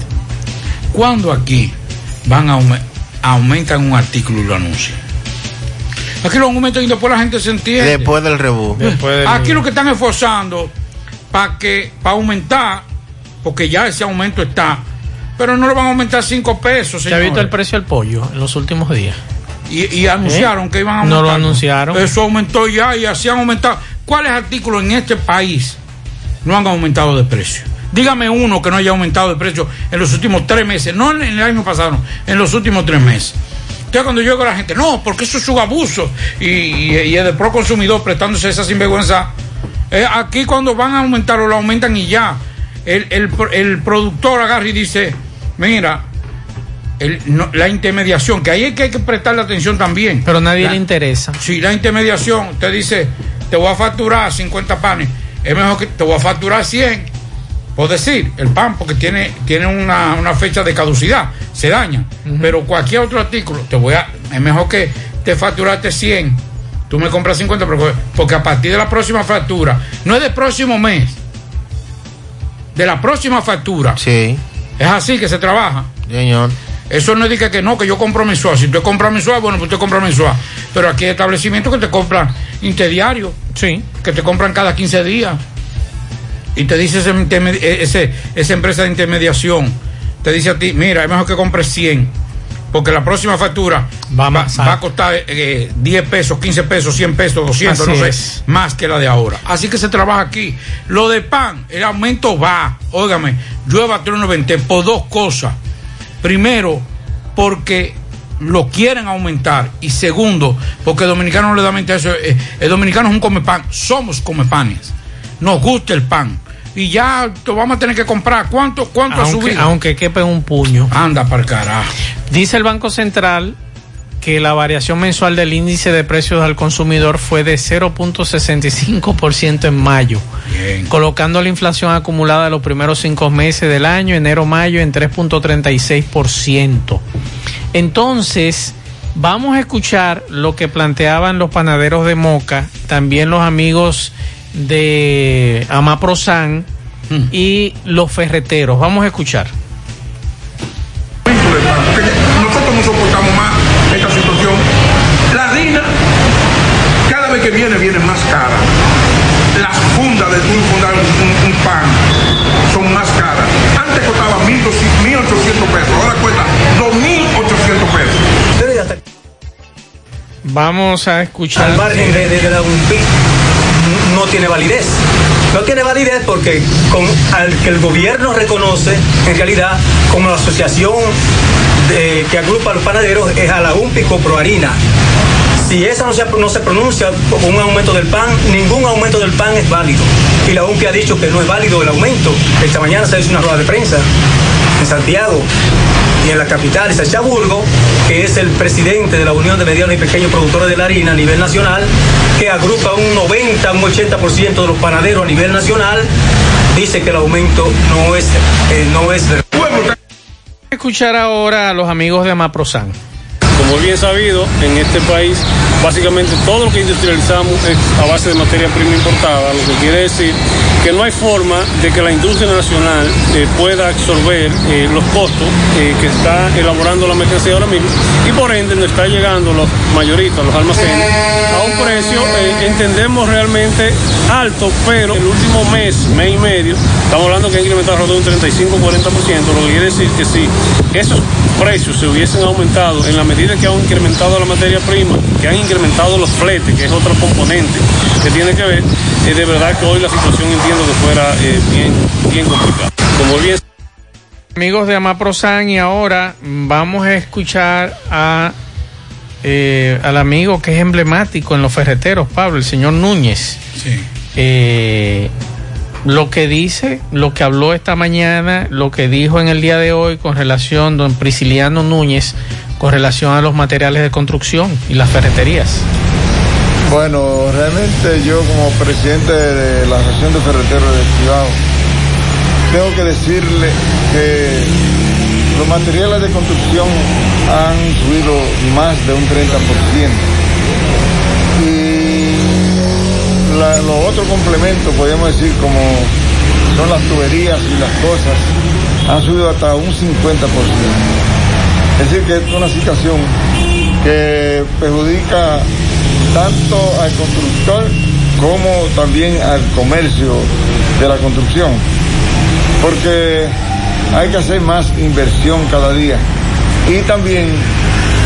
Cuando aquí van a aume- aumentan un artículo y lo anuncian? Aquí lo aumentan y después la gente se entiende. Después del rebú. Aquí lo que están esforzando para que para aumentar, porque ya ese aumento está, pero no le van a aumentar cinco pesos. ¿Se ha visto señores. el precio del pollo en los últimos días? Y, y anunciaron ¿Eh? que iban a No aumentar. lo anunciaron. Eso aumentó ya y así han aumentado. ¿Cuáles artículos en este país no han aumentado de precio? Dígame uno que no haya aumentado de precio en los últimos tres meses, no en el año pasado, no, en los últimos tres meses. Entonces cuando yo digo a la gente, no, porque eso es un abuso y, y, y es de pro consumidor prestándose esa sinvergüenza. Eh, aquí cuando van a aumentarlo, lo aumentan y ya. El, el, el productor agarra y dice, mira, el- no- la intermediación, que ahí es que hay que prestarle atención también. Pero nadie La- le interesa. si la intermediación te dice, te voy a facturar 50 panes, es mejor que te voy a facturar 100. Por decir, el pan, porque tiene, tiene una, una fecha de caducidad, se daña. Pero cualquier otro artículo, te voy a, es mejor que te facturaste 100. Tú me compras 50, porque, porque a partir de la próxima factura, no es del próximo mes, de la próxima factura. Sí. Es así que se trabaja. Señor. Eso no indica que no, que yo compro mensual. Si tú compras mensual, bueno, pues usted compra mensual. Pero aquí hay establecimientos que te compran interdiario. Sí. Que te compran cada 15 días. Y te dice ese interme- ese- esa empresa de intermediación, te dice a ti, mira, es mejor que compres 100. Porque la próxima factura va, va a costar eh, 10 pesos, 15 pesos, 100 pesos, 200, Así no sé, es. más que la de ahora. Así que se trabaja aquí. Lo de pan, el aumento va, óigame, llueva trueno vente por dos cosas. Primero, porque lo quieren aumentar. Y segundo, porque el dominicano no le da mente a eso. eh, El dominicano es un come pan. Somos come panes. Nos gusta el pan. Y ya lo vamos a tener que comprar. ¿Cuánto, cuánto ha aunque, subido? aunque quepe un puño. Anda para el carajo. Dice el Banco Central que la variación mensual del índice de precios al consumidor fue de 0.65% en mayo, colocando la inflación acumulada de los primeros cinco meses del año, enero-mayo, en 3.36%. Entonces, vamos a escuchar lo que planteaban los panaderos de Moca, también los amigos de Amaprosan y los ferreteros. Vamos a escuchar. Que viene, viene más cara. Las fundas de tú fundar un, un- un pan son más caras. Antes costaba 1.200 1.800 pesos, ahora cuesta 2.800 pesos. Vamos a escuchar. al margen de, de- de la UNPI no tiene validez. No tiene validez porque con, al que el gobierno reconoce en realidad como la asociación de- que agrupa a los panaderos es a la UNPI Coproharina. Si esa no se, no se pronuncia como un aumento del pan, ningún aumento del pan es válido. Y la UNPI ha dicho que no es válido el aumento. Esta mañana se hizo una rueda de prensa en Santiago y en la capital, es Chaburgo, que es el presidente de la Unión de Medianos y Pequeños Productores de la Harina a nivel nacional, que agrupa un 90, un 80% de los panaderos a nivel nacional, dice que el aumento no es, eh, no es escuchar ahora a los amigos de Amaprosan. Como bien sabido, en este país básicamente todo lo que industrializamos es a base de materia prima importada, lo que quiere decir que no hay forma de que la industria nacional eh, pueda absorber eh, los costos eh, que está elaborando la mercancía ahora mismo y por ende nos está llegando los mayoristas, los almacenes, a un precio, entendemos realmente alto, pero el último mes, mes y medio, estamos hablando que ha incrementado alrededor de un 35-40%, lo que quiere decir que si esos precios se hubiesen aumentado en la medida que han incrementado la materia prima, que han incrementado los fletes, que es otro componente que tiene que ver, eh, de verdad que hoy la situación entiendo que fuera eh, bien, bien complicada. Como bien Amigos de Amaprosan y ahora vamos a escuchar a eh, al amigo que es emblemático en los ferreteros, Pablo, el señor Núñez. Eh, lo que dice, lo que habló esta mañana, lo que dijo en el día de hoy con relación, don Prisciliano Núñez, con relación a los materiales de construcción y las ferreterías. Bueno, realmente yo como presidente de la Asociación de Ferreteros de Cibao, tengo que decirle que los materiales de construcción han subido más de un 30%. Y los otros complementos, podríamos decir, como son las tuberías y las cosas, han subido hasta un 50%. Es decir, que es una situación que perjudica tanto al constructor como también al comercio de la construcción. Porque hay que hacer más inversión cada día. Y también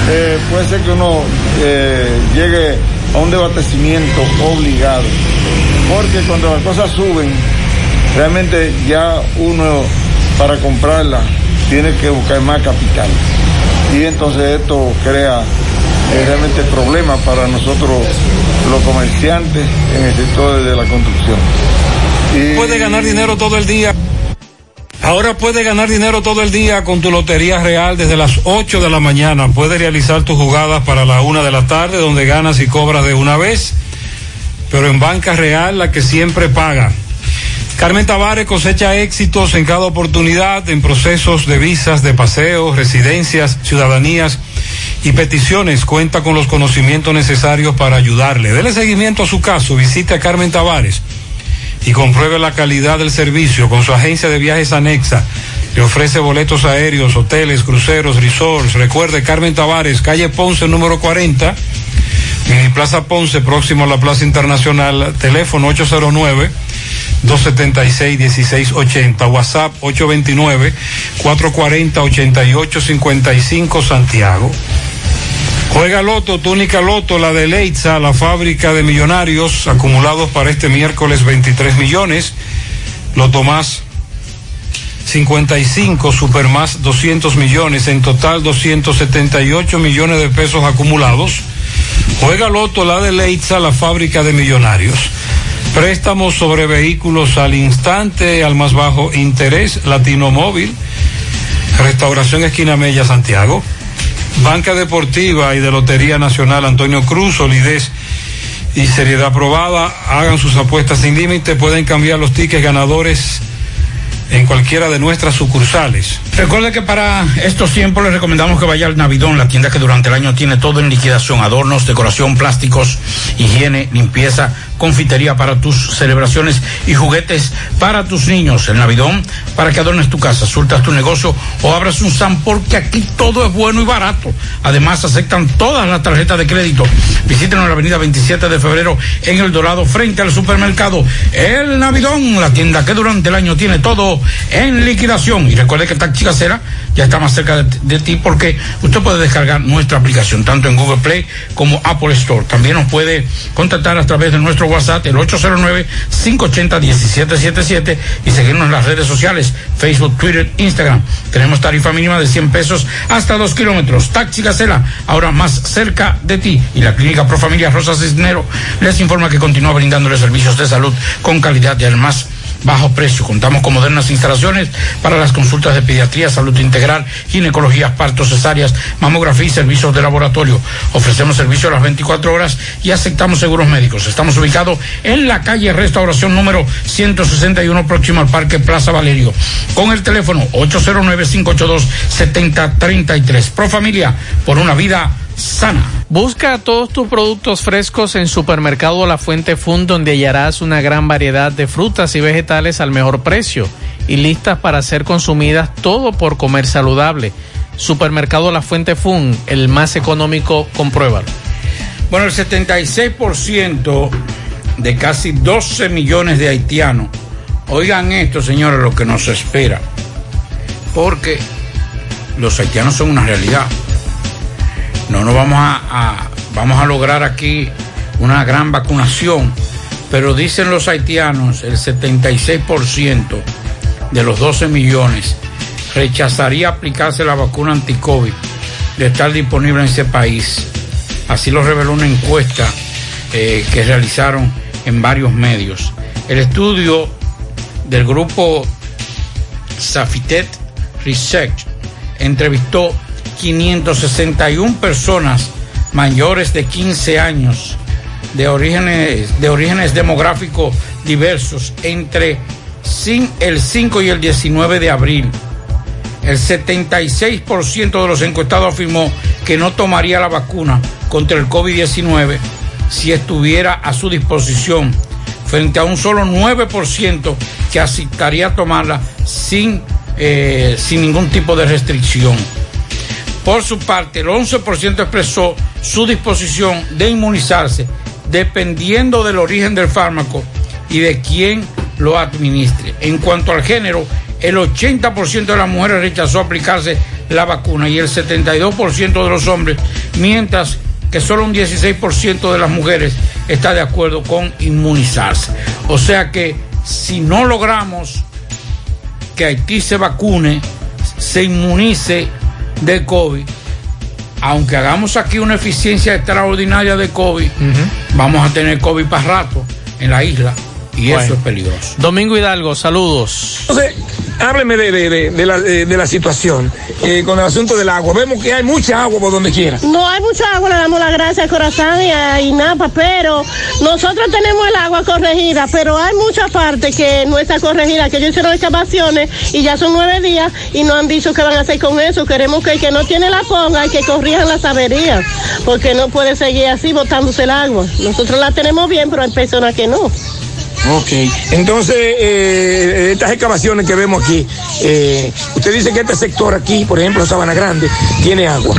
eh, puede ser que uno eh, llegue a un desabastecimiento obligado. Porque cuando las cosas suben, realmente ya uno para comprarla tiene que buscar más capital. Y entonces esto crea eh, realmente problemas para nosotros los comerciantes en el sector de la construcción. Y- Puede ganar dinero todo el día. Ahora puedes ganar dinero todo el día con tu Lotería Real desde las 8 de la mañana. Puedes realizar tus jugadas para la 1 de la tarde donde ganas y cobras de una vez, pero en Banca Real la que siempre paga. Carmen Tavares cosecha éxitos en cada oportunidad en procesos de visas, de paseos, residencias, ciudadanías y peticiones. Cuenta con los conocimientos necesarios para ayudarle. Dele seguimiento a su caso. Visite a Carmen Tavares y compruebe la calidad del servicio con su agencia de viajes anexa. Le ofrece boletos aéreos, hoteles, cruceros, resorts. Recuerde Carmen Tavares, calle Ponce número 40, en Plaza Ponce, próximo a la Plaza Internacional, teléfono 809 276-1680, WhatsApp 829-440-8855 Santiago. Juega Loto, túnica Loto, la de Leitza, la fábrica de millonarios, acumulados para este miércoles 23 millones. Loto más, 55, Supermás 200 millones, en total 278 millones de pesos acumulados. Juega Loto la de Leitza, la fábrica de millonarios. Préstamos sobre vehículos al instante, al más bajo interés, Latino Móvil, Restauración Esquina Mella, Santiago. Banca Deportiva y de Lotería Nacional Antonio Cruz, solidez y seriedad probada. Hagan sus apuestas sin límite, pueden cambiar los tickets ganadores en cualquiera de nuestras sucursales. Recuerde que para estos tiempos les recomendamos que vaya al Navidón, la tienda que durante el año tiene todo en liquidación, adornos, decoración, plásticos, higiene, limpieza, confitería para tus celebraciones y juguetes para tus niños. El Navidón para que adornes tu casa, surtas tu negocio o abras un SAM porque aquí todo es bueno y barato. Además aceptan todas las tarjetas de crédito. Visítenos en la avenida 27 de febrero en El Dorado frente al supermercado El Navidón, la tienda que durante el año tiene todo en liquidación. Y recuerde que Taxi Casera ya está más cerca de, de ti porque usted puede descargar nuestra aplicación tanto en Google Play como Apple Store. También nos puede contactar a través de nuestro WhatsApp, el 809-580-1777 y seguirnos en las redes sociales, Facebook, Twitter, Instagram. Tenemos tarifa mínima de 100 pesos hasta 2 kilómetros. Taxi Gacela, ahora más cerca de ti. Y la Clínica Pro Familia Rosa Cisnero les informa que continúa brindándole servicios de salud con calidad y además bajo precio. Contamos con modernas instalaciones para las consultas de pediatría, salud integral, ginecología, partos, cesáreas, mamografía y servicios de laboratorio. Ofrecemos servicios a las 24 horas y aceptamos seguros médicos. Estamos ubicados en la calle Restauración número 161 próximo al Parque Plaza Valerio. Con el teléfono 809-582-7033. Pro Familia, por una vida sana. Busca todos tus productos frescos en Supermercado La Fuente Fun, donde hallarás una gran variedad de frutas y vegetales al mejor precio y listas para ser consumidas, todo por comer saludable. Supermercado La Fuente Fun, el más económico, compruébalo. Bueno, el 76% de casi 12 millones de haitianos, oigan esto, señores, lo que nos espera, porque los haitianos son una realidad. No nos vamos a, vamos a lograr aquí una gran vacunación, pero dicen los haitianos, el 76% de los 12 millones rechazaría aplicarse la vacuna anti-COVID de estar disponible en ese país. Así lo reveló una encuesta eh, que realizaron en varios medios. El estudio del grupo Safitet Research entrevistó 561 personas mayores de 15 años de orígenes, de orígenes demográficos diversos entre el 5 y el 19 de abril. El 76% de los encuestados afirmó que no tomaría la vacuna contra el COVID-19 si estuviera a su disposición, frente a un solo 9% que aceptaría tomarla sin, eh, sin ningún tipo de restricción. Por su parte, el 11% expresó su disposición de inmunizarse dependiendo del origen del fármaco y de quién lo administre. En cuanto al género, el 80% de las mujeres rechazó aplicarse la vacuna y el 72% de los hombres, mientras que solo un 16% de las mujeres está de acuerdo con inmunizarse. O sea que si no logramos que Haití se vacune, se inmunice de COVID, aunque hagamos aquí una eficiencia extraordinaria de COVID, vamos a tener COVID para rato en la isla y Bueno. eso es peligroso. Domingo Hidalgo, saludos. Entonces, hábleme de, de- de- de la, situación eh, con el asunto del agua. Vemos que hay mucha agua por donde quiera. No hay mucha agua, le damos las gracias a Corazán y a INAPA, pero nosotros tenemos el agua corregida, pero hay mucha parte que no está corregida, que ellos hicieron excavaciones y ya son nueve días y no han dicho qué van a hacer con eso. Queremos que el que no tiene la ponga y que corrijan las averías, porque no puede seguir así botándose el agua. Nosotros la tenemos bien, pero hay personas que no. Ok. Entonces, eh, estas excavaciones que vemos aquí, eh, usted dice que este sector aquí, por ejemplo, Sabana Grande, tiene agua.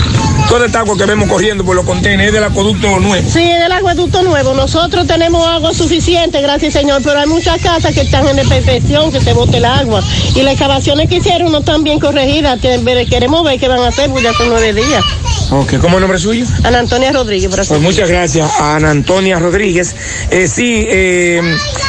Toda esta agua que vemos corriendo por los contenedores es del acueducto nuevo. Sí, es del acueducto nuevo. Nosotros tenemos agua suficiente, gracias Señor, pero hay muchas casas que están en perfección, que se bote el agua. Y las excavaciones que hicieron no están bien corregidas. Queremos ver qué van a hacer, porque ya son nueve días. Ok, ¿cómo es el nombre suyo? Ana Antonia Rodríguez, por Pues muchas gracias a Ana Antonia Rodríguez. Eh, sí, eh,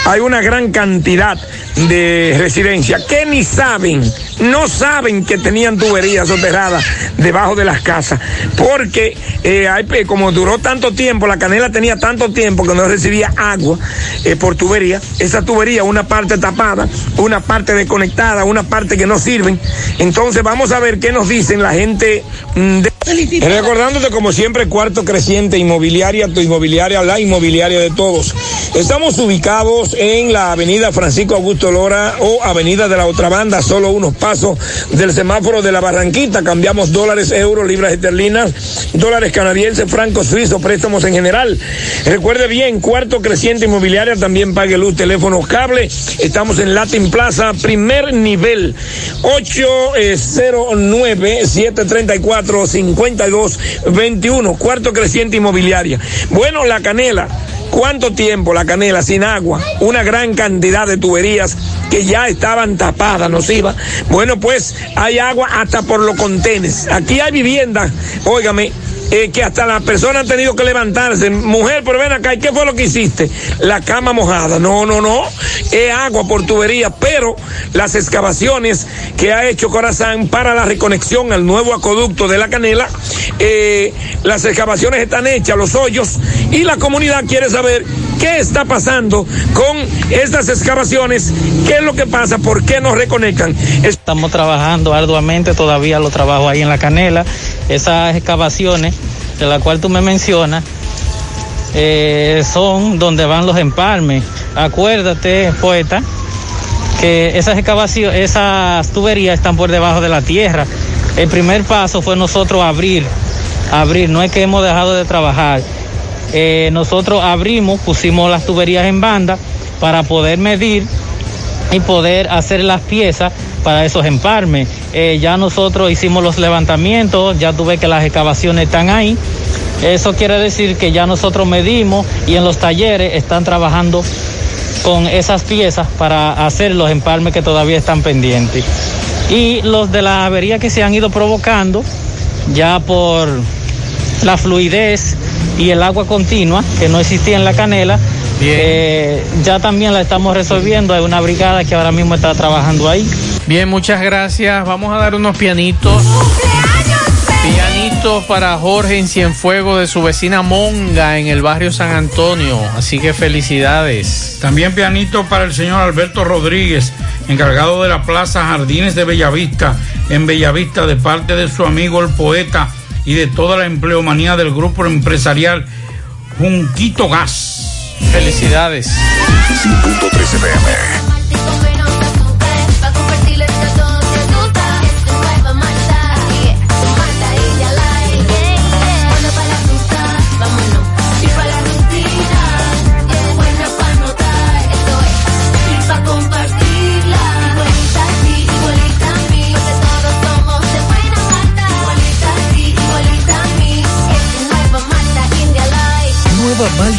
hay una gran cantidad de residencias que ni saben, no saben que tenían tuberías soterradas debajo de las casas, porque eh, hay, como duró tanto tiempo, la canela tenía tanto tiempo que no recibía agua eh, por tubería, esa tubería, una parte tapada, una parte desconectada, una parte que no sirven. Entonces vamos a ver qué nos dicen la gente de... Recordándote como siempre, cuarto creciente inmobiliaria, tu inmobiliaria, la inmobiliaria de todos. Estamos ubicados en la avenida Francisco Augusto Lora o avenida de la otra banda, solo unos pasos del semáforo de la Barranquita. Cambiamos dólares, euros, libras esterlinas, dólares canadienses, francos suizos, préstamos en general. Recuerde bien, cuarto creciente inmobiliaria, también pague luz, teléfono, cable. Estamos en Latin Plaza, primer nivel, 809 734 eh, 5221, cuarto creciente inmobiliaria. Bueno, la canela. ¿Cuánto tiempo la canela sin agua? Una gran cantidad de tuberías que ya estaban tapadas, nos iba. Bueno, pues hay agua hasta por los contenes. Aquí hay viviendas, óigame, eh, que hasta las personas han tenido que levantarse. Mujer, pero ven acá, ¿y qué fue lo que hiciste? La cama mojada. No, no, no. Es agua por tubería, pero las excavaciones que ha hecho Corazán para la reconexión al nuevo acueducto de la canela, eh, las excavaciones están hechas, los hoyos, y la comunidad quiere saber qué está pasando con estas excavaciones, qué es lo que pasa, por qué no reconectan. Estamos trabajando arduamente todavía los trabajos ahí en la canela. Esas excavaciones de la cual tú me mencionas eh, son donde van los empalmes. Acuérdate, poeta, que esas excavaciones, esas tuberías están por debajo de la tierra. El primer paso fue nosotros abrir, abrir, no es que hemos dejado de trabajar. Eh, nosotros abrimos, pusimos las tuberías en banda para poder medir y poder hacer las piezas para esos empalmes. Eh, ya nosotros hicimos los levantamientos, ya tuve que las excavaciones están ahí. Eso quiere decir que ya nosotros medimos y en los talleres están trabajando con esas piezas para hacer los empalmes que todavía están pendientes. Y los de la avería que se han ido provocando, ya por la fluidez y el agua continua que no existía en la canela, eh, ya también la estamos resolviendo. Hay una brigada que ahora mismo está trabajando ahí. Bien, muchas gracias. Vamos a dar unos pianitos. Pianitos para Jorge en Cienfuego de su vecina Monga en el barrio San Antonio. Así que felicidades. También pianito para el señor Alberto Rodríguez, encargado de la Plaza Jardines de Bellavista, en Bellavista, de parte de su amigo el poeta y de toda la empleomanía del grupo empresarial Junquito Gas. Felicidades. 5.13 pm.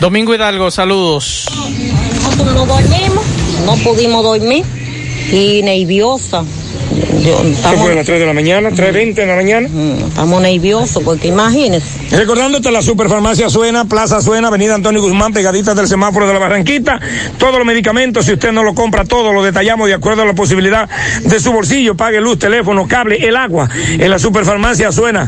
Domingo Hidalgo, saludos. Nosotros no dormimos, no pudimos dormir y nerviosa. Yo- ¿Qué estamos, fue a las 3 de la mañana? ¿3.20 de la mañana? estamos nerviosos porque imagínense. Recordándote la Superfarmacia Suena, Plaza Suena, Avenida Antonio Guzmán, pegadita del semáforo de la Barranquita. Todos los medicamentos, si usted no lo compra todo, lo detallamos de acuerdo a la posibilidad de su bolsillo. Pague luz, teléfono, cable, el agua. En la Superfarmacia Suena.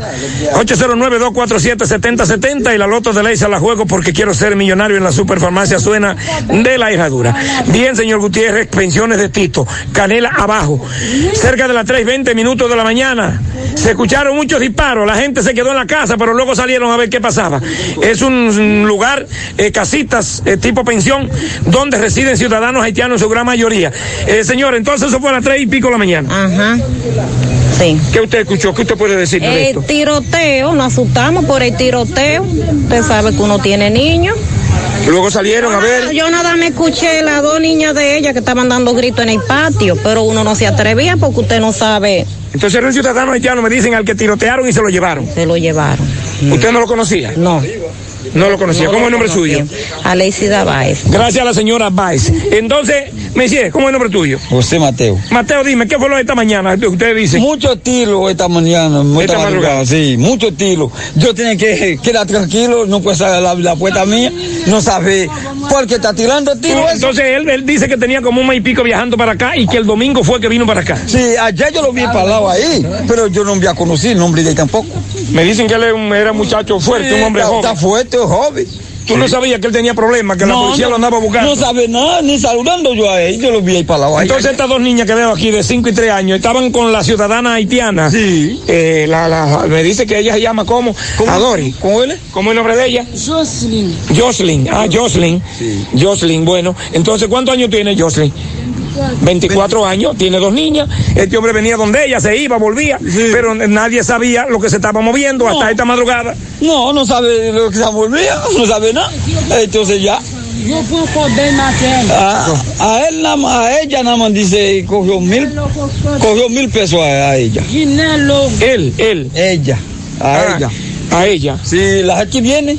809-247-7070 y la loto de ley se la juego porque quiero ser millonario en la Superfarmacia Suena de la Herradura. Bien, señor Gutiérrez, pensiones de Tito. Canela abajo. Cerca de las 3.20 minutos de la mañana. Se escucharon muchos disparos. La gente se quedó en la casa, pero luego salieron a ver qué pasaba. Es un lugar, eh, casitas, eh, tipo pensión, donde residen ciudadanos haitianos en su gran mayoría. Eh, señor, entonces eso fue a las tres y pico de la mañana. Ajá. Sí. ¿Qué usted escuchó? ¿Qué usted puede decir de El esto? tiroteo, nos asustamos por el tiroteo. Usted sabe que uno tiene niños. Luego salieron a ver. Yo nada me escuché las dos niñas de ella que estaban dando gritos en el patio, pero uno no se atrevía porque usted no sabe. Entonces era un ciudadano haitiano, me dicen, al que tirotearon y se lo llevaron. Se lo llevaron. ¿Usted no lo conocía? No. No lo conocía. No ¿Cómo es el nombre suyo? Aleicida Báez. Gracias a la señora Baez. Entonces, me dice, ¿cómo es el nombre tuyo? José Mateo. Mateo, dime, ¿qué fue lo de esta mañana? Usted dice. Mucho estilo esta mañana, esta, madrugada, sí, mucho estilo. Yo tenía que quedar tranquilo, no puede salir la, la puerta mía, no sabe por qué está tirando el tiro. eso. Entonces él, él dice que tenía como un mes y pico viajando para acá y que el domingo fue que vino para acá. Sí, ayer yo lo vi parado ahí, pero yo no había conocido el nombre de él tampoco. Me dicen que él era un, muchacho fuerte, un hombre está, joven. Está fuerte, joven. ¿Tú no sabías que él tenía problemas, que la No, policía no, lo andaba buscando? No sabe nada, ni saludando yo a él, yo lo vi ahí parado ahí. Entonces estas dos niñas que veo aquí de 5 y 3 años estaban con la ciudadana haitiana. Sí. la, la- me dice que ella se llama como Adori. ¿Cómo él? ¿Cómo es el nombre de ella? Jocelyn. Jocelyn. Ah, Jocelyn. Jocelyn, bueno. Entonces, ¿cuántos años tiene Jocelyn? 24 años, tiene dos niñas. Este hombre venía donde ella, se iba, volvía, pero nadie sabía lo que se estaba moviendo hasta esta madrugada. No, no sabe lo que se volvía, no sabe nada. Entonces ya. Yo puedo. A, a él a ella nada más dice cogió mil, cogió mil pesos a, a ella. Él, él. Ella, a Ah, ella. A ella. Sí, la gente viene,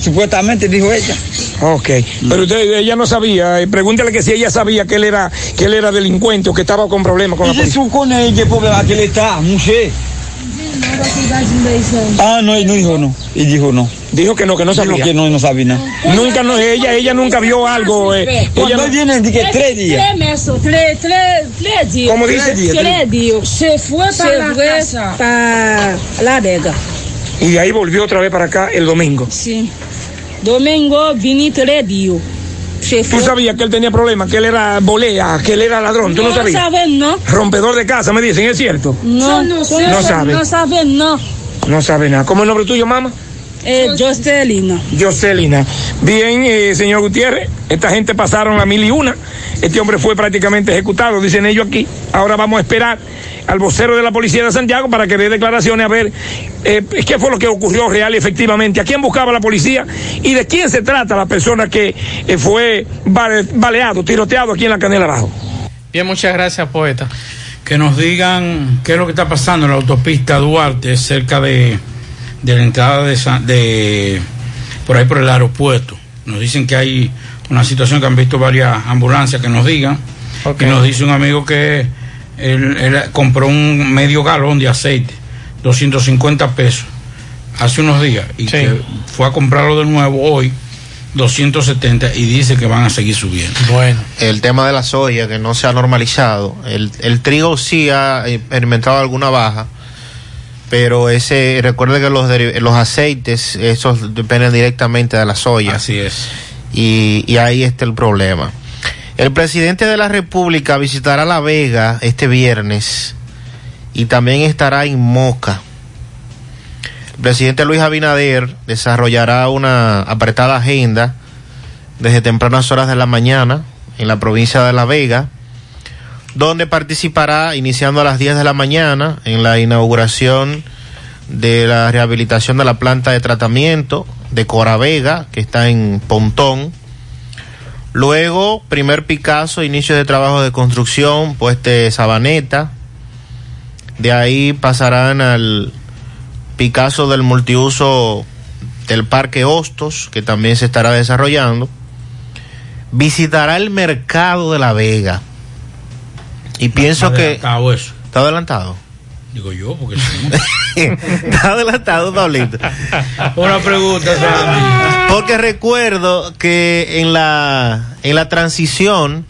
supuestamente dijo ella. Ok, pero usted, ella no sabía, eh, pregúntale que si ella sabía que él era, que él era delincuente o que estaba con problemas con la Y se policía. supone que problema que él está, mujer. Ah, no, él no dijo no. Y dijo no. Dijo que no, que no sabía. Dijo que no, no sabía nada. Nunca no, ella, ella nunca vio algo. eh, Cuando ella no- viene, que tres días. Tres meses, tres, tres, tres días. ¿Cómo dice? Tres, tres días. Se fue para la casa. para la vega. y de ahí volvió otra vez para acá el domingo. Sí. Domingo días. Se Tú sabías que él tenía problemas, que él era bolea, que él era ladrón, tú no, No sabías. saben, no. Rompedor de casa, me dicen, ¿es cierto? No, No no, sabe. No saben, no. No sabe nada. ¿Cómo es el nombre tuyo, mamá? Eh. Jocelina. Bien, eh, señor Gutiérrez, esta gente pasaron a mil y una. Este hombre fue prácticamente ejecutado, dicen ellos aquí. Ahora vamos a esperar al vocero de la policía de Santiago para que dé declaraciones a ver eh, qué fue lo que ocurrió real y efectivamente, a quién buscaba la policía y de quién se trata la persona que eh, fue bale- baleado, tiroteado aquí en la canela abajo. Bien, muchas gracias, poeta. que nos digan qué es lo que está pasando en la autopista Duarte cerca de, de la entrada de, San- de por ahí por el aeropuerto. Nos dicen que hay una situación que han visto varias ambulancias que nos digan. Ok. Y nos dice un amigo que él, él compró un medio galón de aceite, 250 pesos, hace unos días, y que fue a comprarlo de nuevo hoy, 270, y dice que van a seguir subiendo. Bueno. El tema de la soya que no se ha normalizado. El, el trigo sí ha experimentado alguna baja, pero ese, recuerde que los, los aceites, esos dependen directamente de la soya. Así es. Y, y ahí está el problema. El presidente de la República visitará La Vega este viernes y también estará en Moca. El presidente Luis Abinader desarrollará una apretada agenda desde tempranas horas de la mañana en la provincia de La Vega, donde participará iniciando a las 10 de la mañana en la inauguración de la rehabilitación de la planta de tratamiento de Cora Vega, que está en Pontón. Luego, primer Picasso, inicio de trabajo de construcción, pueste Sabaneta. De ahí pasarán al Picasso del multiuso del Parque Hostos, que también se estará desarrollando. Visitará el mercado de La Vega. Y pienso que... Adelantado eso. ¿Está adelantado? Digo yo, porque Está adelantado, Pablito. Una pregunta, Sandy. Porque recuerdo que en la, en la transición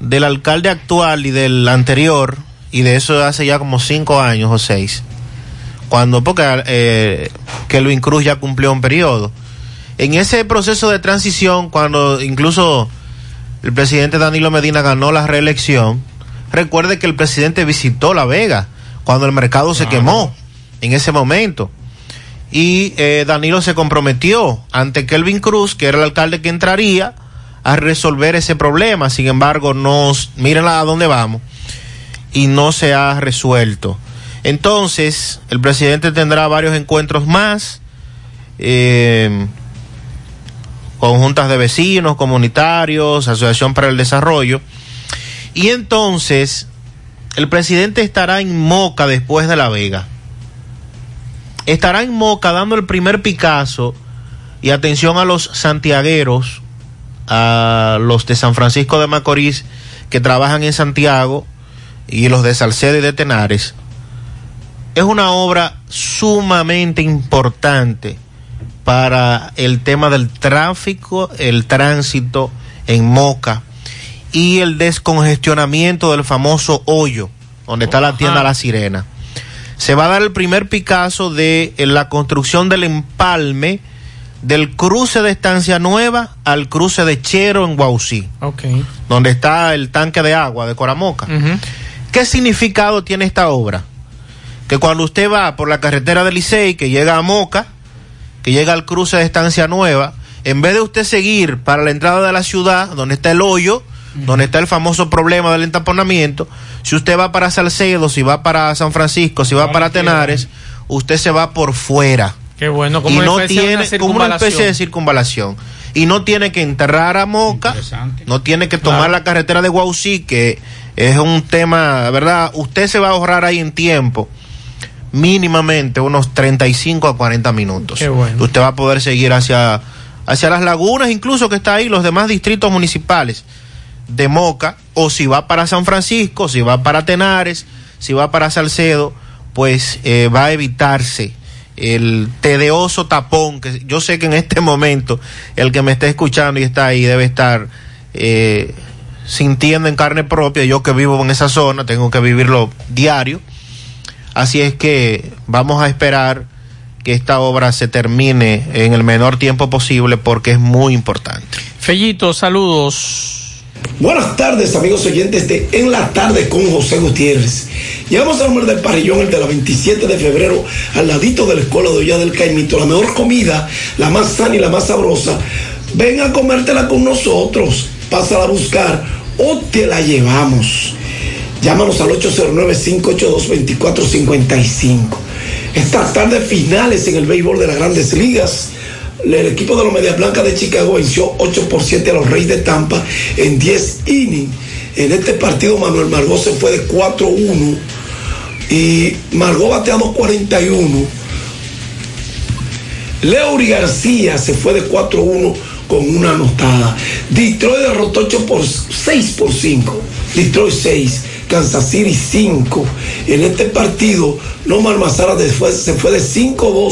del alcalde actual y del anterior, y de eso hace ya como cinco años o seis, cuando, porque eh, Kelvin Cruz ya cumplió un periodo. En ese proceso de transición, cuando incluso el presidente Danilo Medina ganó la reelección, recuerde que el presidente visitó La Vega cuando el mercado se quemó en ese momento. Y eh, Danilo se comprometió ante Kelvin Cruz, que era el alcalde que entraría, a resolver ese problema. Sin embargo, nos, miren a dónde vamos. Y no se ha resuelto. Entonces, el presidente tendrá varios encuentros más, eh, con juntas de vecinos, comunitarios, Asociación para el Desarrollo. Y entonces, el presidente estará en Moca después de La Vega. Estará en Moca dando el primer Picasso y atención a los santiagueros, a los de San Francisco de Macorís que trabajan en Santiago y los de Salcedo y de Tenares. Es una obra sumamente importante para el tema del tráfico, el tránsito en Moca y el descongestionamiento del famoso hoyo, donde está la tienda La Sirena. Se va a dar el primer Picasso de la construcción del empalme del cruce de Estancia Nueva al cruce de Chero en Guausí, donde está el tanque de agua de Coramoca. ¿Qué significado tiene esta obra? Que cuando usted va por la carretera del Licey, que llega a Moca, que llega al cruce de Estancia Nueva, en vez de usted seguir para la entrada de la ciudad, donde está el hoyo, donde está el famoso problema del entaponamiento, si usted va para Salcedo, si va para San Francisco, si va para Tenares, usted se va por fuera. Qué bueno, y como una no especie de una tiene como una especie de circunvalación. y no tiene que enterrar a Moca no tiene que tomar Claro. la carretera de Guausí que es un tema verdad usted se va a ahorrar ahí en tiempo mínimamente unos 35 a 40 minutos. Qué bueno. usted va a poder seguir hacia hacia las lagunas incluso que está ahí los demás distritos municipales de Moca o si va para San Francisco si va para Tenares si va para Salcedo pues eh, va a evitarse el tedioso tapón que yo sé que en este momento el que me está escuchando y está ahí debe estar eh, sintiendo en carne propia. Yo que vivo en esa zona tengo que vivirlo diario. Así es que vamos a esperar que esta obra se termine en el menor tiempo posible porque es muy importante. Fellito, saludos. Buenas tardes, amigos oyentes de En la Tarde con José Gutiérrez. Llegamos al número del parrillón, el de la 27 de febrero, al ladito de la escuela de Olla del Caimito. La mejor comida, la más sana y la más sabrosa. Ven a comértela con nosotros. Pásala a buscar o te la llevamos. Llámanos al 809-582-2455. Estas tardes finales en el béisbol de las grandes ligas. El equipo de los Medias Blancas de Chicago venció 8 por 7 a los Reyes de Tampa en 10 innings. En este partido Manuel Margot se fue de 4-1 y Margot bateando 41. Leury García se fue de 4-1 con una anotada. Detroit derrotó 8 por 6 por 5. Detroit 6, Kansas City 5. En este partido, Nomar Mazara después se fue de 5-2